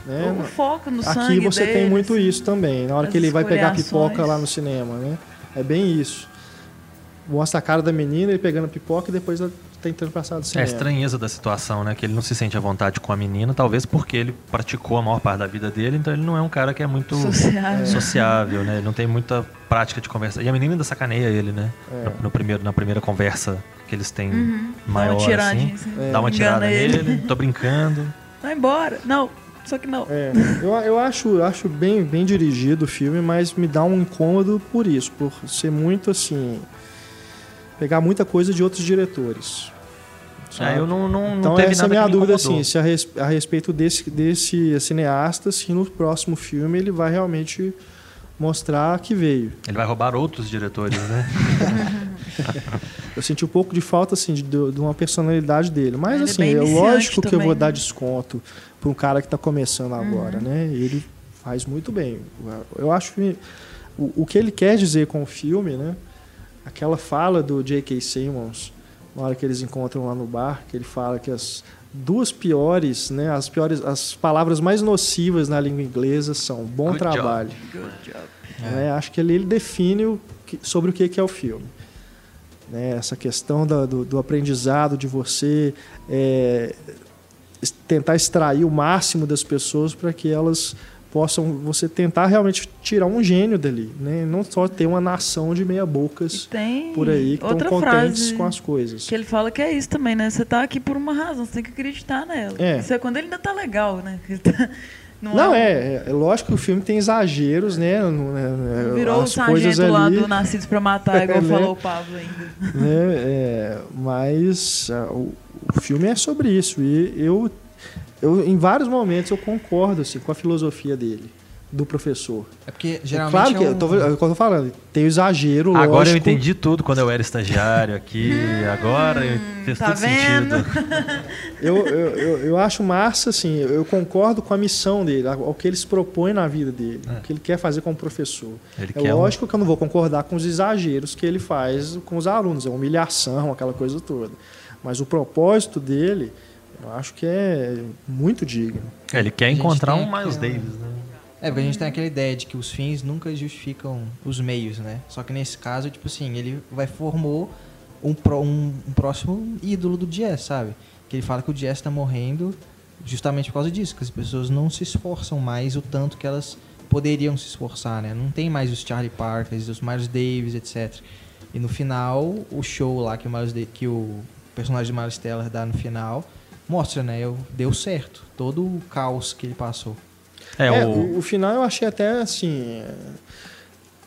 Né, O foco no sangue Aqui você tem deles. muito isso também, na hora que ele vai pegar escoriações. pipoca lá no cinema, né? É bem isso. Mostra a cara da menina, ele pegando a pipoca e depois ela tentando passar do É a cinema. estranheza da situação, né? Que ele não se sente à vontade com a menina, talvez porque ele praticou a maior parte da vida dele, então ele não é um cara que é muito Sociável. sociável, né? Ele não tem muita prática de conversa. E a menina ainda sacaneia ele, né? É. No, no primeiro, na primeira conversa que eles têm Uhum. maior, Dá tiradinha, assim. assim. Dá uma tirada Engana ele. nele, tô brincando. Vai embora. Não, só que não. É, eu, eu acho, eu acho bem, bem dirigido o filme, mas me dá um incômodo por isso, por ser muito assim. Pegar muita coisa de outros diretores. Aí eu não, não, não Então teve essa é a minha dúvida, assim, se a, res- a respeito desse, desse cineasta, se no próximo filme ele vai realmente mostrar que veio. Ele vai roubar outros diretores, né? Eu senti um pouco de falta, assim, de, de uma personalidade dele. Mas, Ele é assim, é iniciante lógico que eu também, vou dar né? desconto para um cara que está começando agora, Uhum. né? Ele faz muito bem. Eu acho que o, o que ele quer dizer com o filme, né? Aquela fala do J.K. Simmons, na hora que eles encontram lá no bar, que ele fala que as duas piores, né? As piores, as palavras mais nocivas na língua inglesa são bom Good job. trabalho. Good job. né? Acho que ele, ele define o que- sobre o que, que é o filme. Né? Essa questão da- do, do aprendizado, de você é, tentar extrair o máximo das pessoas para que elas possam, você tentar realmente tirar um gênio dali, né? não só ter uma nação de meia bocas por aí que estão contentes com as coisas. que ele fala que é isso também, né? Você tá aqui por uma razão, você tem que acreditar nela. É. Isso é quando ele ainda tá legal, né? Tá- Não, Não, é, é, é lógico que o filme tem exageros, né? não é- é, Virou o as coisas sargento lá ali, do Nascidos pra Matar, igual Né? falou o Pablo ainda. né? É, mas o, o filme é sobre isso e eu, eu em vários momentos eu concordo assim, com a filosofia dele, do professor. É porque É geralmente. claro que é um- eu tô, é eu tô falando, tem o exagero, Agora eu lógico. entendi tudo quando eu era estagiário aqui. Agora eu- fez tá tudo vendo? sentido. Eu, eu, eu, eu acho massa, assim, eu concordo com a missão dele, ao que ele se propõe na vida dele, É. o que ele quer fazer como professor. Ele É quer um- lógico que eu não vou concordar com os exageros que ele faz com os alunos, é humilhação, aquela coisa toda. Mas o propósito dele, eu acho que é muito digno. Ele quer encontrar um Miles aquela- Davis, né? É, porque a gente tem aquela ideia de que os fins nunca justificam os meios, né? Só que nesse caso, tipo assim, ele vai formou um, pró- um, um próximo ídolo do jazz, sabe? Que ele fala que o jazz tá morrendo justamente por causa disso, que as pessoas não se esforçam mais o tanto que elas poderiam se esforçar, né? Não tem mais os Charlie Parkers, os Miles Davis, etc. E no final, o show lá que o, Miles Da- que o personagem de Miles Teller dá no final mostra, né? Eu- Deu certo. Todo o caos que ele passou. É, É, o, o, o final eu achei até assim. é,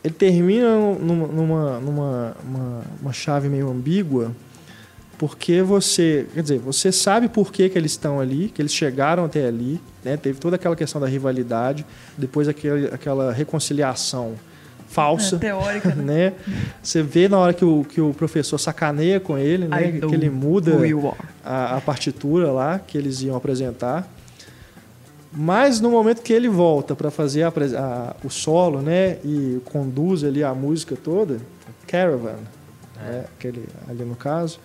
Ele termina numa, numa, numa uma, uma chave meio ambígua, porque você. Quer dizer, você sabe por que, que eles estão ali, que eles chegaram até ali, né? Teve toda aquela questão da rivalidade, depois aquele, aquela reconciliação falsa. É, teórica, né? Né? Você vê na hora que o, que o professor sacaneia com ele, né? I Que ele muda a, a partitura lá que eles iam apresentar. Mas no momento que ele volta para fazer a a- o solo, né, e conduz ali a música toda, Caravan, né, aquele ali no caso.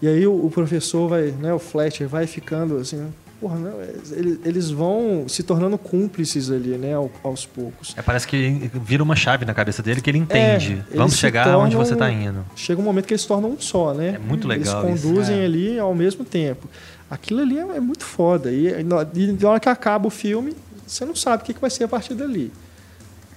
E aí o, o professor vai, né, o Fletcher vai ficando assim, porra, não, eles, eles vão se tornando cúmplices ali, né, ao- aos poucos. é, parece que vira uma chave na cabeça dele que ele entende. eles Vamos chegar onde tornam- você tá indo. Chega um momento que eles se tornam um só, né? É muito legal Eles isso. conduzem É. ali ao mesmo tempo. Aquilo ali é, é muito foda. E, e na e na hora que acaba o filme, você não sabe o que, que vai ser a partir dali.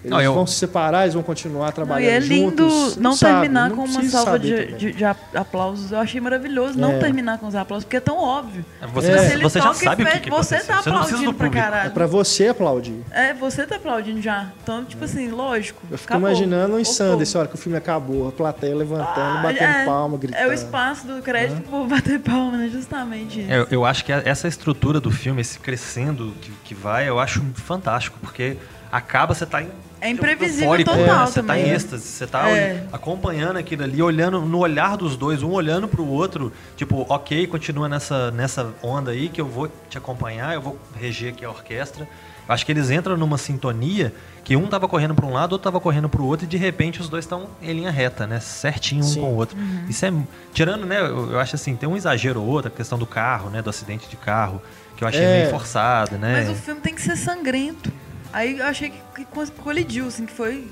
Eles Não, eu- vão se separar, eles vão continuar Não, trabalhando e é lindo juntos. não sabe, terminar não com uma salva de, de- de ap- aplausos. Eu achei maravilhoso não É. terminar com os aplausos, porque é tão óbvio. Você, É. Você já toca e sabe o que, fede, que Você tá não precisa aplaudindo do pra público. É caralho. pra você aplaudir. É, você tá aplaudindo já. Então, tipo assim, lógico. Eu fico acabou. imaginando em Voltou. Sanders, a hora que o filme acabou, a plateia levantando, Ah, batendo é, palma, gritando. É o espaço do crédito por bater palma, né? Justamente isso. É, Eu, eu acho que essa estrutura do filme, esse crescendo que, que vai, eu acho fantástico, porque acaba, você tá em É imprevisível eufórico, total né? Você tá em êxtase, você tá É. acompanhando aquilo ali, olhando no olhar dos dois, um olhando pro outro, tipo, ok, continua nessa, nessa onda aí que eu vou te acompanhar, eu vou reger aqui a orquestra. Eu acho que eles entram numa sintonia que um tava correndo para um lado, outro tava correndo para o outro e de repente os dois estão em linha reta, né? Certinho um Sim. com o outro. Uhum. Isso é tirando, né? Eu, eu acho assim, tem um exagero ou outro, a questão do carro, né? Do acidente de carro, que eu achei É. meio forçado, né? Mas o filme tem que ser sangrento. Aí eu achei que, que co- colidiu, assim, que foi.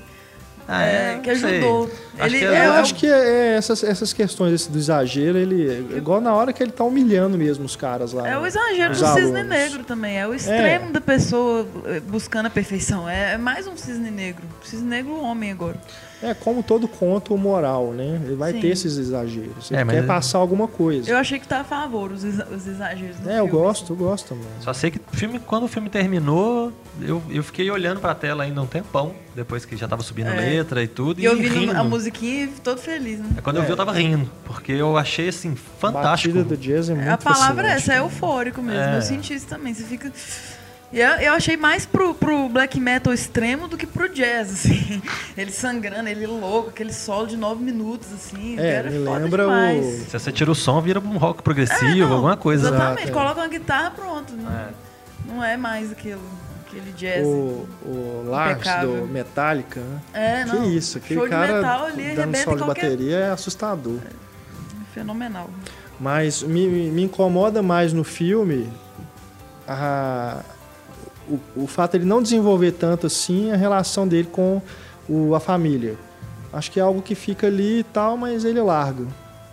Ah, é, é, que sei. ajudou. Acho Ele que É, é- eu é, acho que é essas, essas questões desse, do exagero, ele. é Igual na hora que ele tá humilhando mesmo os caras lá. É o né? exagero do cisne negro também. É o extremo da pessoa eh, buscando a perfeição. É, é mais um cisne negro. Cisne negro homem agora. É como todo conto moral, né? Ele vai Sim. ter esses exageros. Ele É, mas- quer passar alguma coisa. Eu achei que tá a favor os, exa- os exageros. do É, eu filme. gosto, eu gosto também. Só sei que filme, quando o filme terminou, eu, eu fiquei olhando pra tela ainda um tempão, depois que já tava subindo É. letra e tudo, E e, eu vi rindo. a musiquinha e todo feliz, né? É, Quando eu vi, eu tava rindo, porque eu achei, assim, fantástico. Batida do jazz é muito A palavra é essa, é né? eufórico mesmo. É. Eu senti isso também. Você fica. E eu, eu achei mais pro, pro black metal extremo do que pro jazz, assim. Ele sangrando, ele louco, aquele solo de nove minutos, assim. É, era me lembra o- Se você tira o som, vira um rock progressivo, É, não, alguma coisa. Exatamente, é. coloca uma guitarra, pronto. Não não é mais aquilo, aquele jazz. O, o Lars Impecável. do Metallica, né? É, Que não. isso, aquele Show de cara metal ali, dando solo de qualquer- bateria é assustador. Fenomenal. Mas me, me incomoda mais no filme a- o, o fato de ele não desenvolver tanto assim a relação dele com o- a família. Acho que é algo que fica ali e tal, mas ele larga.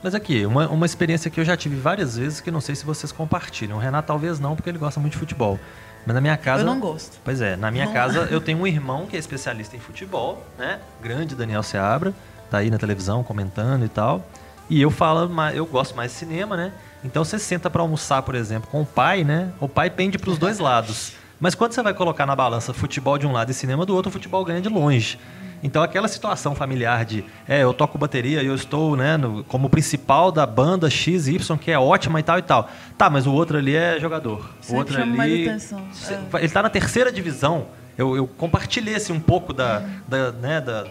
Mas aqui, uma, uma experiência que eu já tive várias vezes, que não sei se vocês compartilham. O Renato talvez não, porque ele gosta muito de futebol. Mas na minha casa... Eu não gosto. Pois é, na minha Não. casa eu tenho um irmão que é especialista em futebol, né? Grande Daniel Seabra, tá aí na televisão comentando e tal. E eu falo, eu gosto mais de cinema, né? Então você senta pra almoçar, por exemplo, com o pai, né? O pai pende pros dois lados. Mas quando você vai colocar na balança futebol de um lado e cinema do outro, o futebol ganha de longe. Então aquela situação familiar de, é, eu toco bateria e eu estou, né, no- como principal da banda XY, que é ótima e tal e tal. Tá, mas o outro ali é jogador. o Sempre outro chama mais ali é. ele tá na terceira divisão. Eu, eu compartilhei assim, um pouco da, da, né, da,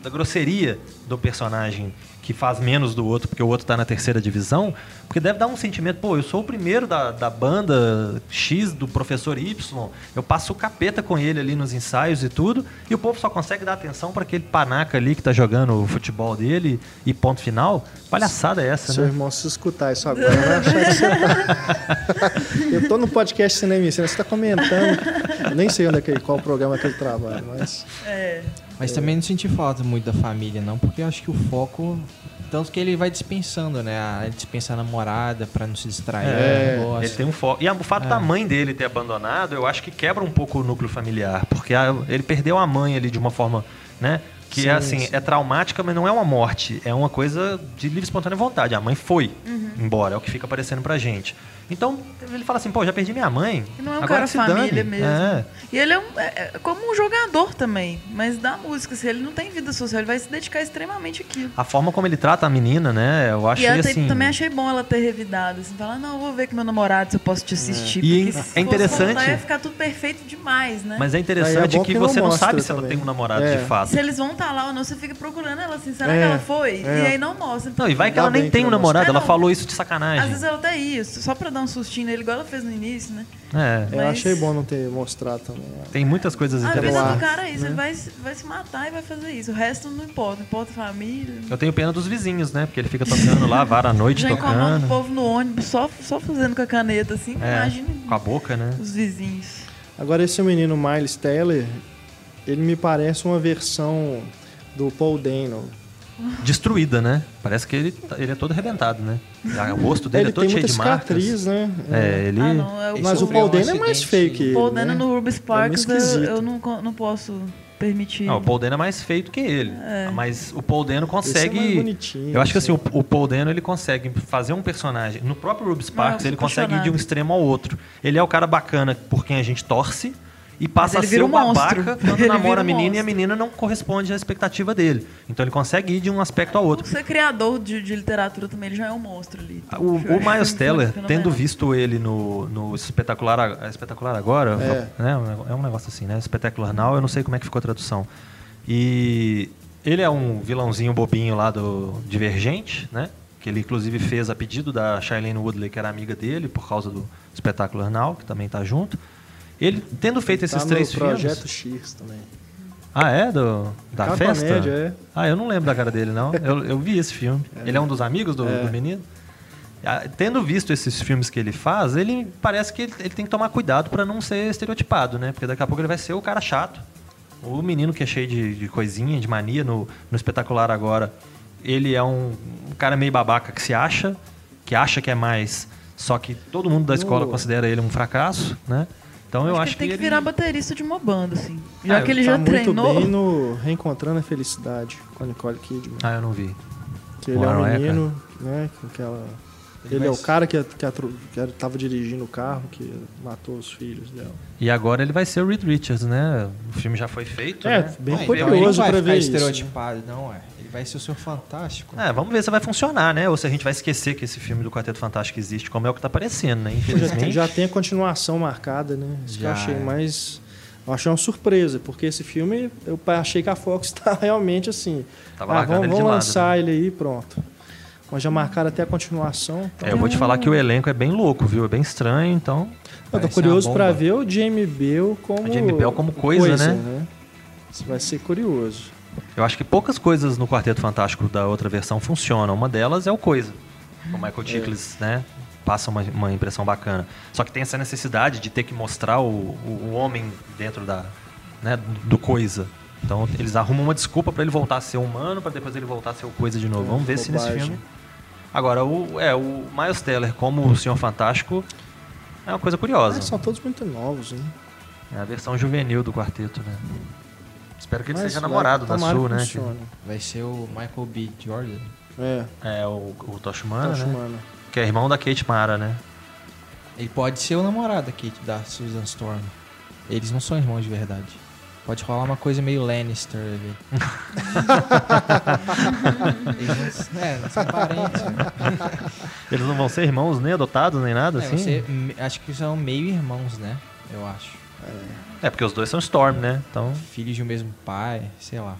da grosseria do personagem que faz menos do outro, porque o outro tá na terceira divisão, porque deve dar um sentimento, pô, eu sou o primeiro da, da banda X do professor Y, eu passo o capeta com ele ali nos ensaios e tudo, e o povo só consegue dar atenção para aquele panaca ali que tá jogando o futebol dele e ponto final. Palhaçada é essa, Seu né? irmão, se escutar isso agora, vai achar que você tá... Eu tô no podcast Cinema e Cena, você tá comentando. Eu nem sei onde é que, qual programa que ele trabalha, mas... É. Mas também não senti falta muito da família, não, porque eu acho que o foco. Tanto que ele vai dispensando, né? Ele dispensa a namorada pra não se distrair. É, gosta. Ele tem um foco. E o fato É. da mãe dele ter abandonado, eu acho que quebra um pouco o núcleo familiar. Porque a- ele perdeu a mãe ali de uma forma, né? Que Sim, é assim, sim. é traumática, mas não é uma morte. É uma coisa de livre e espontânea vontade. A mãe foi embora, é o que fica aparecendo pra gente. Então, ele fala assim, pô, já perdi minha mãe. E não é um agora cara família dane. mesmo. É. E ele é, um- é- é como um jogador também, mas da música, assim, ele não tem vida social, ele vai se dedicar extremamente àquilo. A forma como ele trata a menina, né? Eu e achei ela tem- assim. também achei bom ela ter revidado, assim, falar, não, eu vou ver com meu namorado se eu posso te assistir. E porque é se fosse interessante- voltar, ia ficar tudo perfeito demais, né? Mas é interessante é bom que que não você não mostra sabe se ela também. tem um namorado É. de fato. Se eles vão estar lá ou não, você fica procurando ela assim, será É, que ela foi? é. E aí não mostra. Então, Não, e vai que ela nem tem um não namorado, ela É, não. falou isso de Às sacanagem. vezes ela até isso, só pra dar um sustinho nele, igual ela fez no início, né? É. Eu Mas- achei bom não ter mostrado também. Tem muitas coisas A vida interessantes. do cara é isso, né? ele vai, se- vai se matar e vai fazer isso. O resto não importa, importa a família. Eu tenho pena dos vizinhos, né? Porque ele fica tocando lá, vara à noite Já tocando. o povo no ônibus, só, só fazendo com a caneta, assim. É, Imagina com a boca, né? os vizinhos. Agora, esse menino Miles Teller, ele me parece uma versão do Paul Dano. Destruída, né? Parece que ele, tá- ele é todo arrebentado, né? O rosto dele ele é todo tem cheio de marcas. cicatriz, né? É, ele. Ah, não, é o Mas o Paul um Dano é mais feio que ele. Paul né? Dano no Ruby Sparks, eu, esquisito. eu não, não posso permitir. Não, o Paul Dano é mais feito que ele. É. Mas o Paul Dano é consegue. bonitinho, eu acho que assim, assim. o, o Paul Dano ele consegue fazer um personagem. No próprio Ruby Sparks, eu ele consegue ir de um extremo ao outro. Ele é o cara bacana por quem a gente torce. E passa a ser o um monstro. babaca quando Ele namora a um menina e a monstro. menina não corresponde à expectativa dele. Então ele consegue ir de um aspecto ao outro. Por ser criador de, de literatura também, ele já é um monstro ali. O, o Eu acho Miles Teller, tendo visto ele no, no espetacular, é espetacular agora, É. né? É um negócio assim, né? Espetacular Now, eu não sei como é que ficou a tradução. E ele é um vilãozinho bobinho lá do Divergente, né? Que ele inclusive fez a pedido da Shailene Woodley, que era amiga dele, por causa do espetáculo Arnal, que também tá junto. Ele, tendo feito esses tá três no filmes. Projeto X também. Ah, é? Do, da Capa festa? Média, é. Ah, eu não lembro da cara dele, não. Eu, eu vi esse filme. Ele é um dos amigos do, É. do menino? Ah, Tendo visto esses filmes que ele faz, ele parece que ele, ele tem que tomar cuidado pra não ser estereotipado, né? Porque daqui a pouco ele vai ser o cara chato. O menino que é cheio de, de coisinha, de mania no, no espetacular agora. Ele é um, um cara meio babaca que se acha, que acha que é mais. Só que todo mundo da escola No- considera ele um fracasso, né? Então eu acho, acho que ele tem que ele- virar baterista de uma banda, assim. Já Ah, que ele tá já muito treinou. bem no Reencontrando a Felicidade com a Nicole Kidman. Ah, eu não vi. que ele é um menino, né? Com aquela... Ele Ele, é vai o cara que, que, atro- que era- tava dirigindo o carro que matou os filhos dela. E agora ele vai ser o Reed Richards, né? O filme já foi feito, É, né? bem então curioso ficar ver isso, né? estereotipado, não é. Ele vai ser o seu fantástico. É, vamos ver se vai funcionar, né? Ou se a gente vai esquecer que esse filme do Quarteto Fantástico existe, como é o que tá parecendo, né? Já tem, Infelizmente. já tem a continuação marcada, né? Isso que eu Já, achei é. mais. Eu achei uma surpresa, porque esse filme eu achei que a Fox tá realmente assim. Tava ah, largando vamos ele de vamos lado, lançar ele aí pronto. Mas já marcaram até a continuação. Então, É, eu vou te falar que o elenco é bem louco, viu? É bem estranho, então. eu tô curioso bomba. ver o Jamie Bell como. O Jamie Bell como coisa, né? Isso vai ser curioso. Eu acho que poucas coisas no Quarteto Fantástico da outra versão funcionam. Uma delas é o Coisa. O Michael Chiklis, né? Passa uma, uma impressão bacana. Só que tem essa necessidade de ter que mostrar o, o, o homem dentro da, né, do Coisa. Então eles arrumam uma desculpa pra ele voltar a ser humano, pra depois ele voltar a ser o Coisa de novo. É, Vamos ver se nesse bobagem. filme. Agora, o, é, o Miles Teller como o Senhor Fantástico é uma coisa curiosa. Ah, são todos muito novos, né? É a versão juvenil do quarteto, né? Espero que ele Mas seja vai- namorado da Sue, né? Vai ser o Michael B. Jordan. É, É o, o Tosh Humana, Tosh né? Que é irmão da Kate Mara, né? Ele pode ser o namorado aqui da Susan Storm. Eles não são irmãos de verdade. Pode rolar uma coisa meio Lannister ali. Eles não, é, são parentes. Né? Eles não vão ser irmãos nem adotados, nem nada, É, assim? você- acho que são meio irmãos, né? Eu acho. É, porque os dois são Storm, né? Então, Filhos de um mesmo pai, sei lá.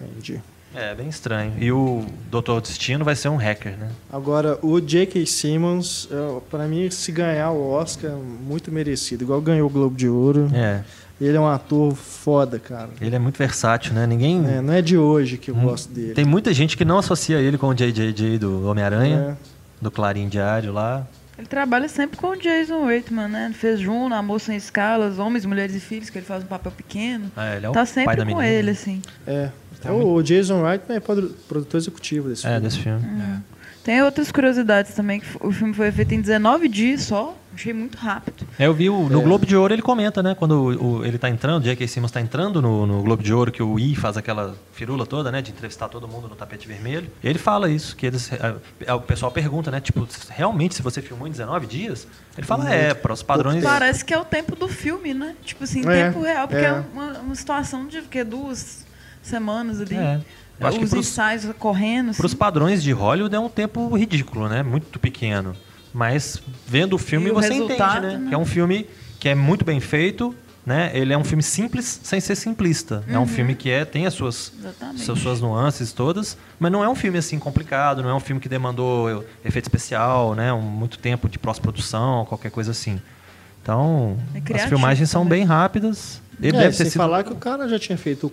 Entendi. é bem estranho. E o Doutor Destino vai ser um hacker, né? Agora, o J.K. Simmons, é, pra mim, se ganhar o Oscar, muito merecido. Igual ganhou o Globo de Ouro. É. Ele é um ator foda, cara. Ele é muito versátil, né? Ninguém... É, não é de hoje que eu Hum. gosto dele. Tem muita gente que não associa ele com o JJJ do Homem-Aranha, É. do Clarim Diário lá. Ele trabalha sempre com o Jason Reitman, né? Fez Juno, Amor Sem Escalas, Homens, Mulheres e Filhos, que ele faz um papel pequeno. É, ele é o tá pai sempre da com menina. ele, assim. É. Tá o, Jason Reitman é produ- produtor executivo desse É, filme. desse filme. Tem outras curiosidades também, que o filme foi feito em 19 dias só. Achei muito rápido. É, eu vi o- no É. Globo de Ouro ele comenta, né? Quando o, o- ele tá entrando, o J.K. Simmons tá entrando no, no Globo de Ouro, que o I faz aquela firula toda, né? De entrevistar todo mundo no tapete vermelho. Ele fala isso, que eles. a- a- o pessoal pergunta, né? Tipo, realmente se você filmou em 19 dias? Ele fala, é, para os padrões. Parece que é o tempo do filme, né? Tipo assim, É, tempo real, porque é, é. uma, uma situação de que, duas semanas ali. É. Eu acho que Os pros- ensaios correndo. Para os padrões de Hollywood é um tempo ridículo, né? Muito pequeno. Mas vendo o filme E o você resultado, entende, né? né? Que é um filme que é muito bem feito, né? Ele é um filme simples sem ser simplista. É um filme que é, tem as suas, suas, suas nuances todas, mas não é um filme assim complicado, não é um filme que demandou efeito especial, né? Um, muito tempo de pós-produção, qualquer coisa assim. Então, É as filmagens são também. bem rápidas. Ele É, deve ter sem sido. falar que o cara já tinha feito o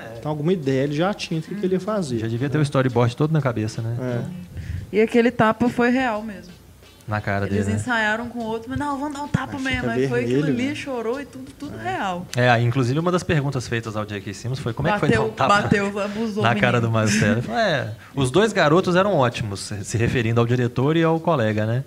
curta. Então, alguma ideia ele já tinha do que, que ele ia fazer. Já devia ter o storyboard todo na cabeça, né? É. E aquele tapa foi real mesmo. Na cara Eles dele. né? ensaiaram com o outro, mas não, vamos dar um tapa Mas mesmo. Aí foi aquilo ali, né? chorou e tudo, tudo real. É, aí, inclusive uma das perguntas feitas ao J.K. Simmons foi como é que foi dar bateu, um tapa bateu, abusou na o cara do menino. Falou, É, os dois garotos eram ótimos, se referindo ao diretor e ao colega, né?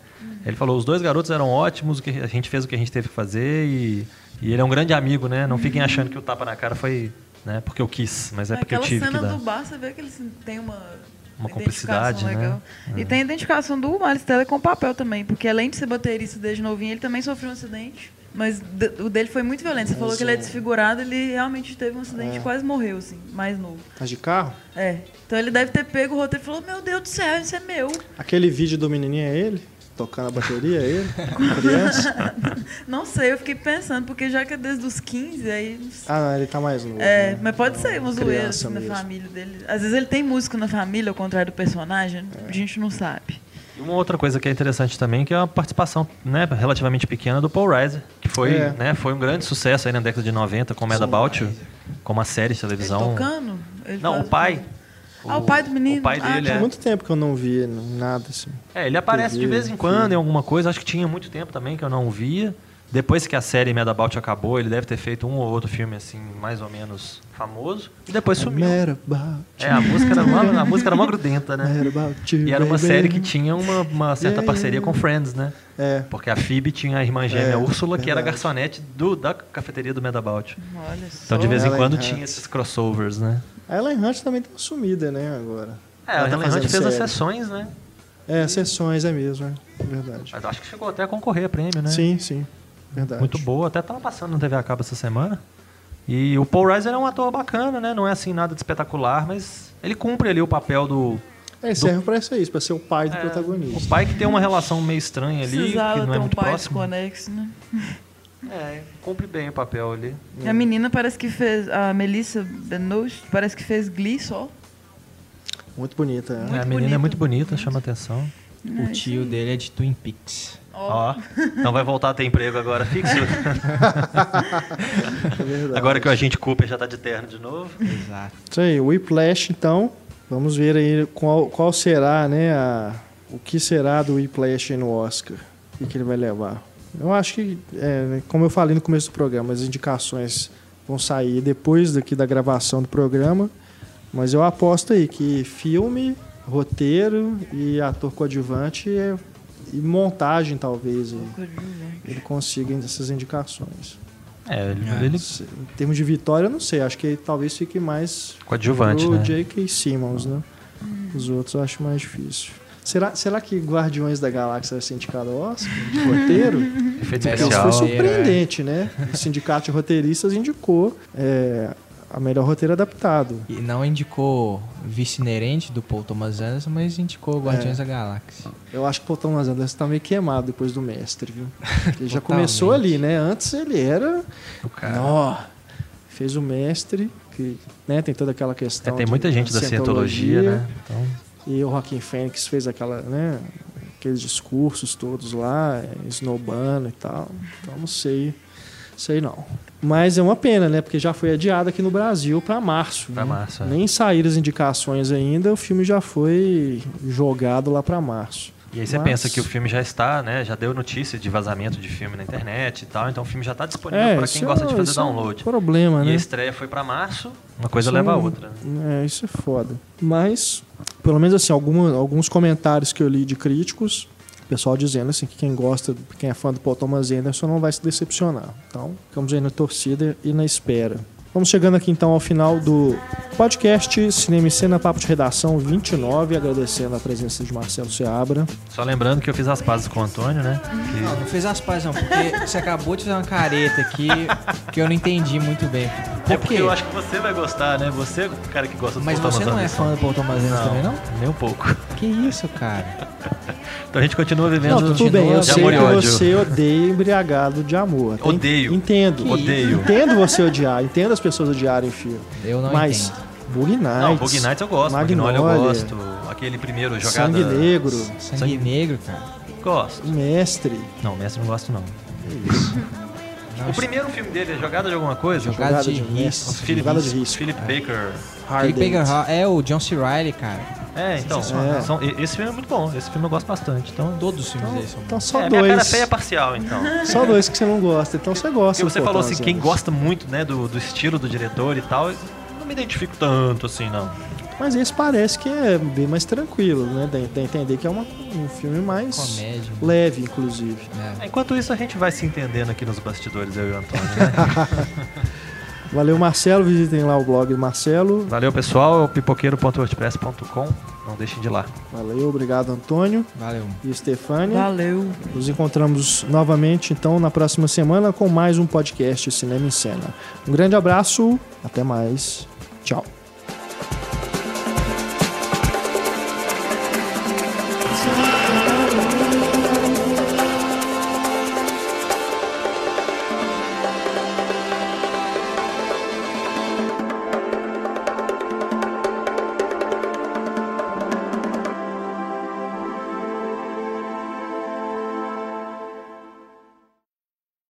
Ele falou, os dois garotos eram ótimos, a gente fez o que a gente teve que fazer e, e ele é um grande amigo, né? Não fiquem achando que o tapa na cara foi né, porque eu quis, mas é porque eu Aquela tive cena que dar. do bar, você vê que eles têm uma, Uma identificação cumplicidade, né? legal. É. E tem a identificação do Miles Teller com o papel também, porque além de ser baterista desde novinho, ele também sofreu um acidente. Mas o dele foi muito violento. Você falou Mas que ele é desfigurado, ele realmente teve um acidente É. e quase morreu, assim, mais novo. Tá de carro? É. Então ele deve ter pego o roteiro e falou: Meu Deus do céu, isso é meu. Aquele vídeo do menininho é ele? Tocando a bateria aí? Criança? Não sei, eu fiquei pensando, porque já que é desde os 15, aí. não sei. Ah, não, ele tá mais novo. É, né? mas pode ser uma zoeira criança assim, na família dele. Às vezes ele tem músico na família, ao contrário do personagem, É. a gente não sabe. E uma outra coisa que é interessante também, que é a participação né, relativamente pequena do Paul Reiser, que foi, É. né, foi um grande sucesso aí na década de 90 com Mad About You, como uma série de Ele televisão. tocando? Ele Não, o pai. Ah, o pai do menino. O pai Ah, dele, Tinha é. muito tempo que eu não via nada assim. É, ele aparece de vez em quando em alguma coisa. Acho que tinha muito tempo também que eu não via. Depois que a série Mad About acabou, ele deve ter feito um ou outro filme assim, mais ou menos famoso. E depois sumiu. Mad about É, a música era uma, a música era uma grudenta, né? Mad about you, E era uma baby. série que tinha uma, uma certa Yeah, parceria yeah. com Friends, né? É, Porque a Phoebe tinha a irmã gêmea É, Úrsula, que era garçonete do, da cafeteria do Mad About. Olha só. Então, de vez em quando, Hunt. tinha esses crossovers, né? A Ellen Hunt também tá sumida, né, agora. É, Ela a tá Helen Hunt fazendo fez as série. sessões, né? É, sessões é mesmo, é verdade. Mas acho que chegou até a concorrer a prêmio, né? Sim, sim, verdade. Muito boa. Até tava passando no TV a cabo essa semana. E o Paul Reiser é um ator bacana, né? Não é assim nada de espetacular, mas ele cumpre ali o papel do... É, serve pra isso aí, pra ser o pai do é, protagonista. o pai que tem uma relação meio estranha ali, que Precisava não ter é um muito pai próximo. desconexo, né? É, cumpre bem o papel ali. E a menina parece que fez. A Melissa Benoist parece que fez Glee só. Muito bonita, É, é. a Muito menina é bonita. muito bonita, chama atenção. O tio dele é de Twin Peaks. Ó. Ó, então vai voltar a ter emprego agora fixo. é agora que o agente Cooper já tá de terno de novo. Exato. Isso aí, o Whiplash, então. Vamos ver aí qual, qual será, né, a, o que será do Whiplash aí no Oscar. O que, que ele vai levar. Eu acho que, é, como eu falei no começo do programa, as indicações vão sair depois daqui da gravação do programa. Mas eu aposto aí que filme, roteiro e ator coadjuvante é- e montagem, talvez, ele consiga essas indicações. É, ele, É. ele Se- Em termos de vitória, eu não sei. Acho que talvez fique mais coadjuvante, o né? J.K. Simmons, né? Os outros eu acho mais difícil. Será, será que Guardiões da Galáxia vai ser indicado ao Oscar? De roteiro? Efeito Melhor Isso especial. foi roteiro, surpreendente, né? O Sindicato de Roteiristas indicou é, a melhor roteiro adaptado. E não indicou vice-inerente do Paul Thomas Anderson, mas indicou Guardiões É. da Galáxia. Eu acho que o Paul Thomas Anderson tá meio queimado depois do Mestre, viu? Ele já começou ali, né? Antes ele era... O cara. Nó, fez o Mestre, que né, tem toda aquela É, questão... tem de muita gente da cientologia, né? Então, E o Joaquim Fênix fez aquela, né, aqueles discursos todos lá, é, esnobando e tal. Então não sei, sei não. Mas é uma pena, né, porque já foi adiado aqui no Brasil para março. Pra né? março, é. Nem saíram as indicações ainda, o filme já foi jogado lá para março. E aí você Mas- pensa que o filme já está, né? Já deu notícia de vazamento de filme na internet e tal, então o filme já está disponível É, para quem é- gosta de fazer isso é um download. problema, E a né? estreia foi para março, uma coisa Isso leva a é outra. É, isso é foda. Mas, pelo menos assim, alguma- alguns comentários que eu li de críticos, o pessoal dizendo assim que quem gosta, quem é fã do Paul Thomas Anderson não vai se decepcionar. Então, ficamos aí na torcida e na espera. Vamos chegando aqui então ao final do podcast Cinema e Cena Papo de Redação 29, agradecendo a presença de Marcelo Seabra. Só lembrando que eu fiz as pazes com o Antônio, né? Que- Não, não fez as pazes não, porque você acabou de fazer uma careta aqui que eu não entendi muito bem. Por É porque quê? eu acho que você vai gostar, né? Você é o cara que gosta do Mas Paul você Thomas não é Anderson. fã do Paul Thomas Anderson também, não? Nem um pouco. Que isso, cara? Então a gente continua vivendo Não, tudo bem, eu de sei e que ódio. você odeia embriagado de amor. Odeio. Entendo. Odeio. Entendo você odiar, entendo as pessoas odiarem filme. Eu não Mas entendo. Bug Nights. Não, Bug Nights eu gosto, Magnolia eu Magnolia, gosto. Aquele primeiro jogada. Sangue Negro, Sangue, Sangue- negro, cara. Gosto. O Mestre. Não, Mestre não gosto não. Não, O primeiro filme dele é Jogada de Alguma Coisa? Jogada de risco. risco. Philip, Jogada de risco. Philip Baker. Hard Philip. Baker Hall- é o John C. Reilly, cara. É, então. Sensacional. são- e- esse filme é muito bom. Esse filme eu gosto bastante. Então, Todos os filmes Então, dele são então só é, minha cara dois. feia é parcial, então. Só dois que você não gosta. Então você gosta. Do você falou assim, quem Anderson. gosta muito, né, do, do estilo do diretor e tal, eu não me identifico tanto assim, não. Mas esse parece que é bem mais tranquilo, né? Dá a entender que é uma- um filme mais Comédia. leve, inclusive. É. Enquanto isso, a gente vai se entendendo aqui nos bastidores, eu e o Antônio, né? Valeu, Marcelo. Visitem lá o blog do Marcelo. Valeu, pessoal. pipoqueiro.wordpress.com. Não deixem de ir lá. Valeu, obrigado, Antônio Valeu. e Stefania. Valeu. Nos encontramos novamente, então, na próxima semana com mais um podcast Cinema em Cena. Um grande abraço, até mais. Tchau.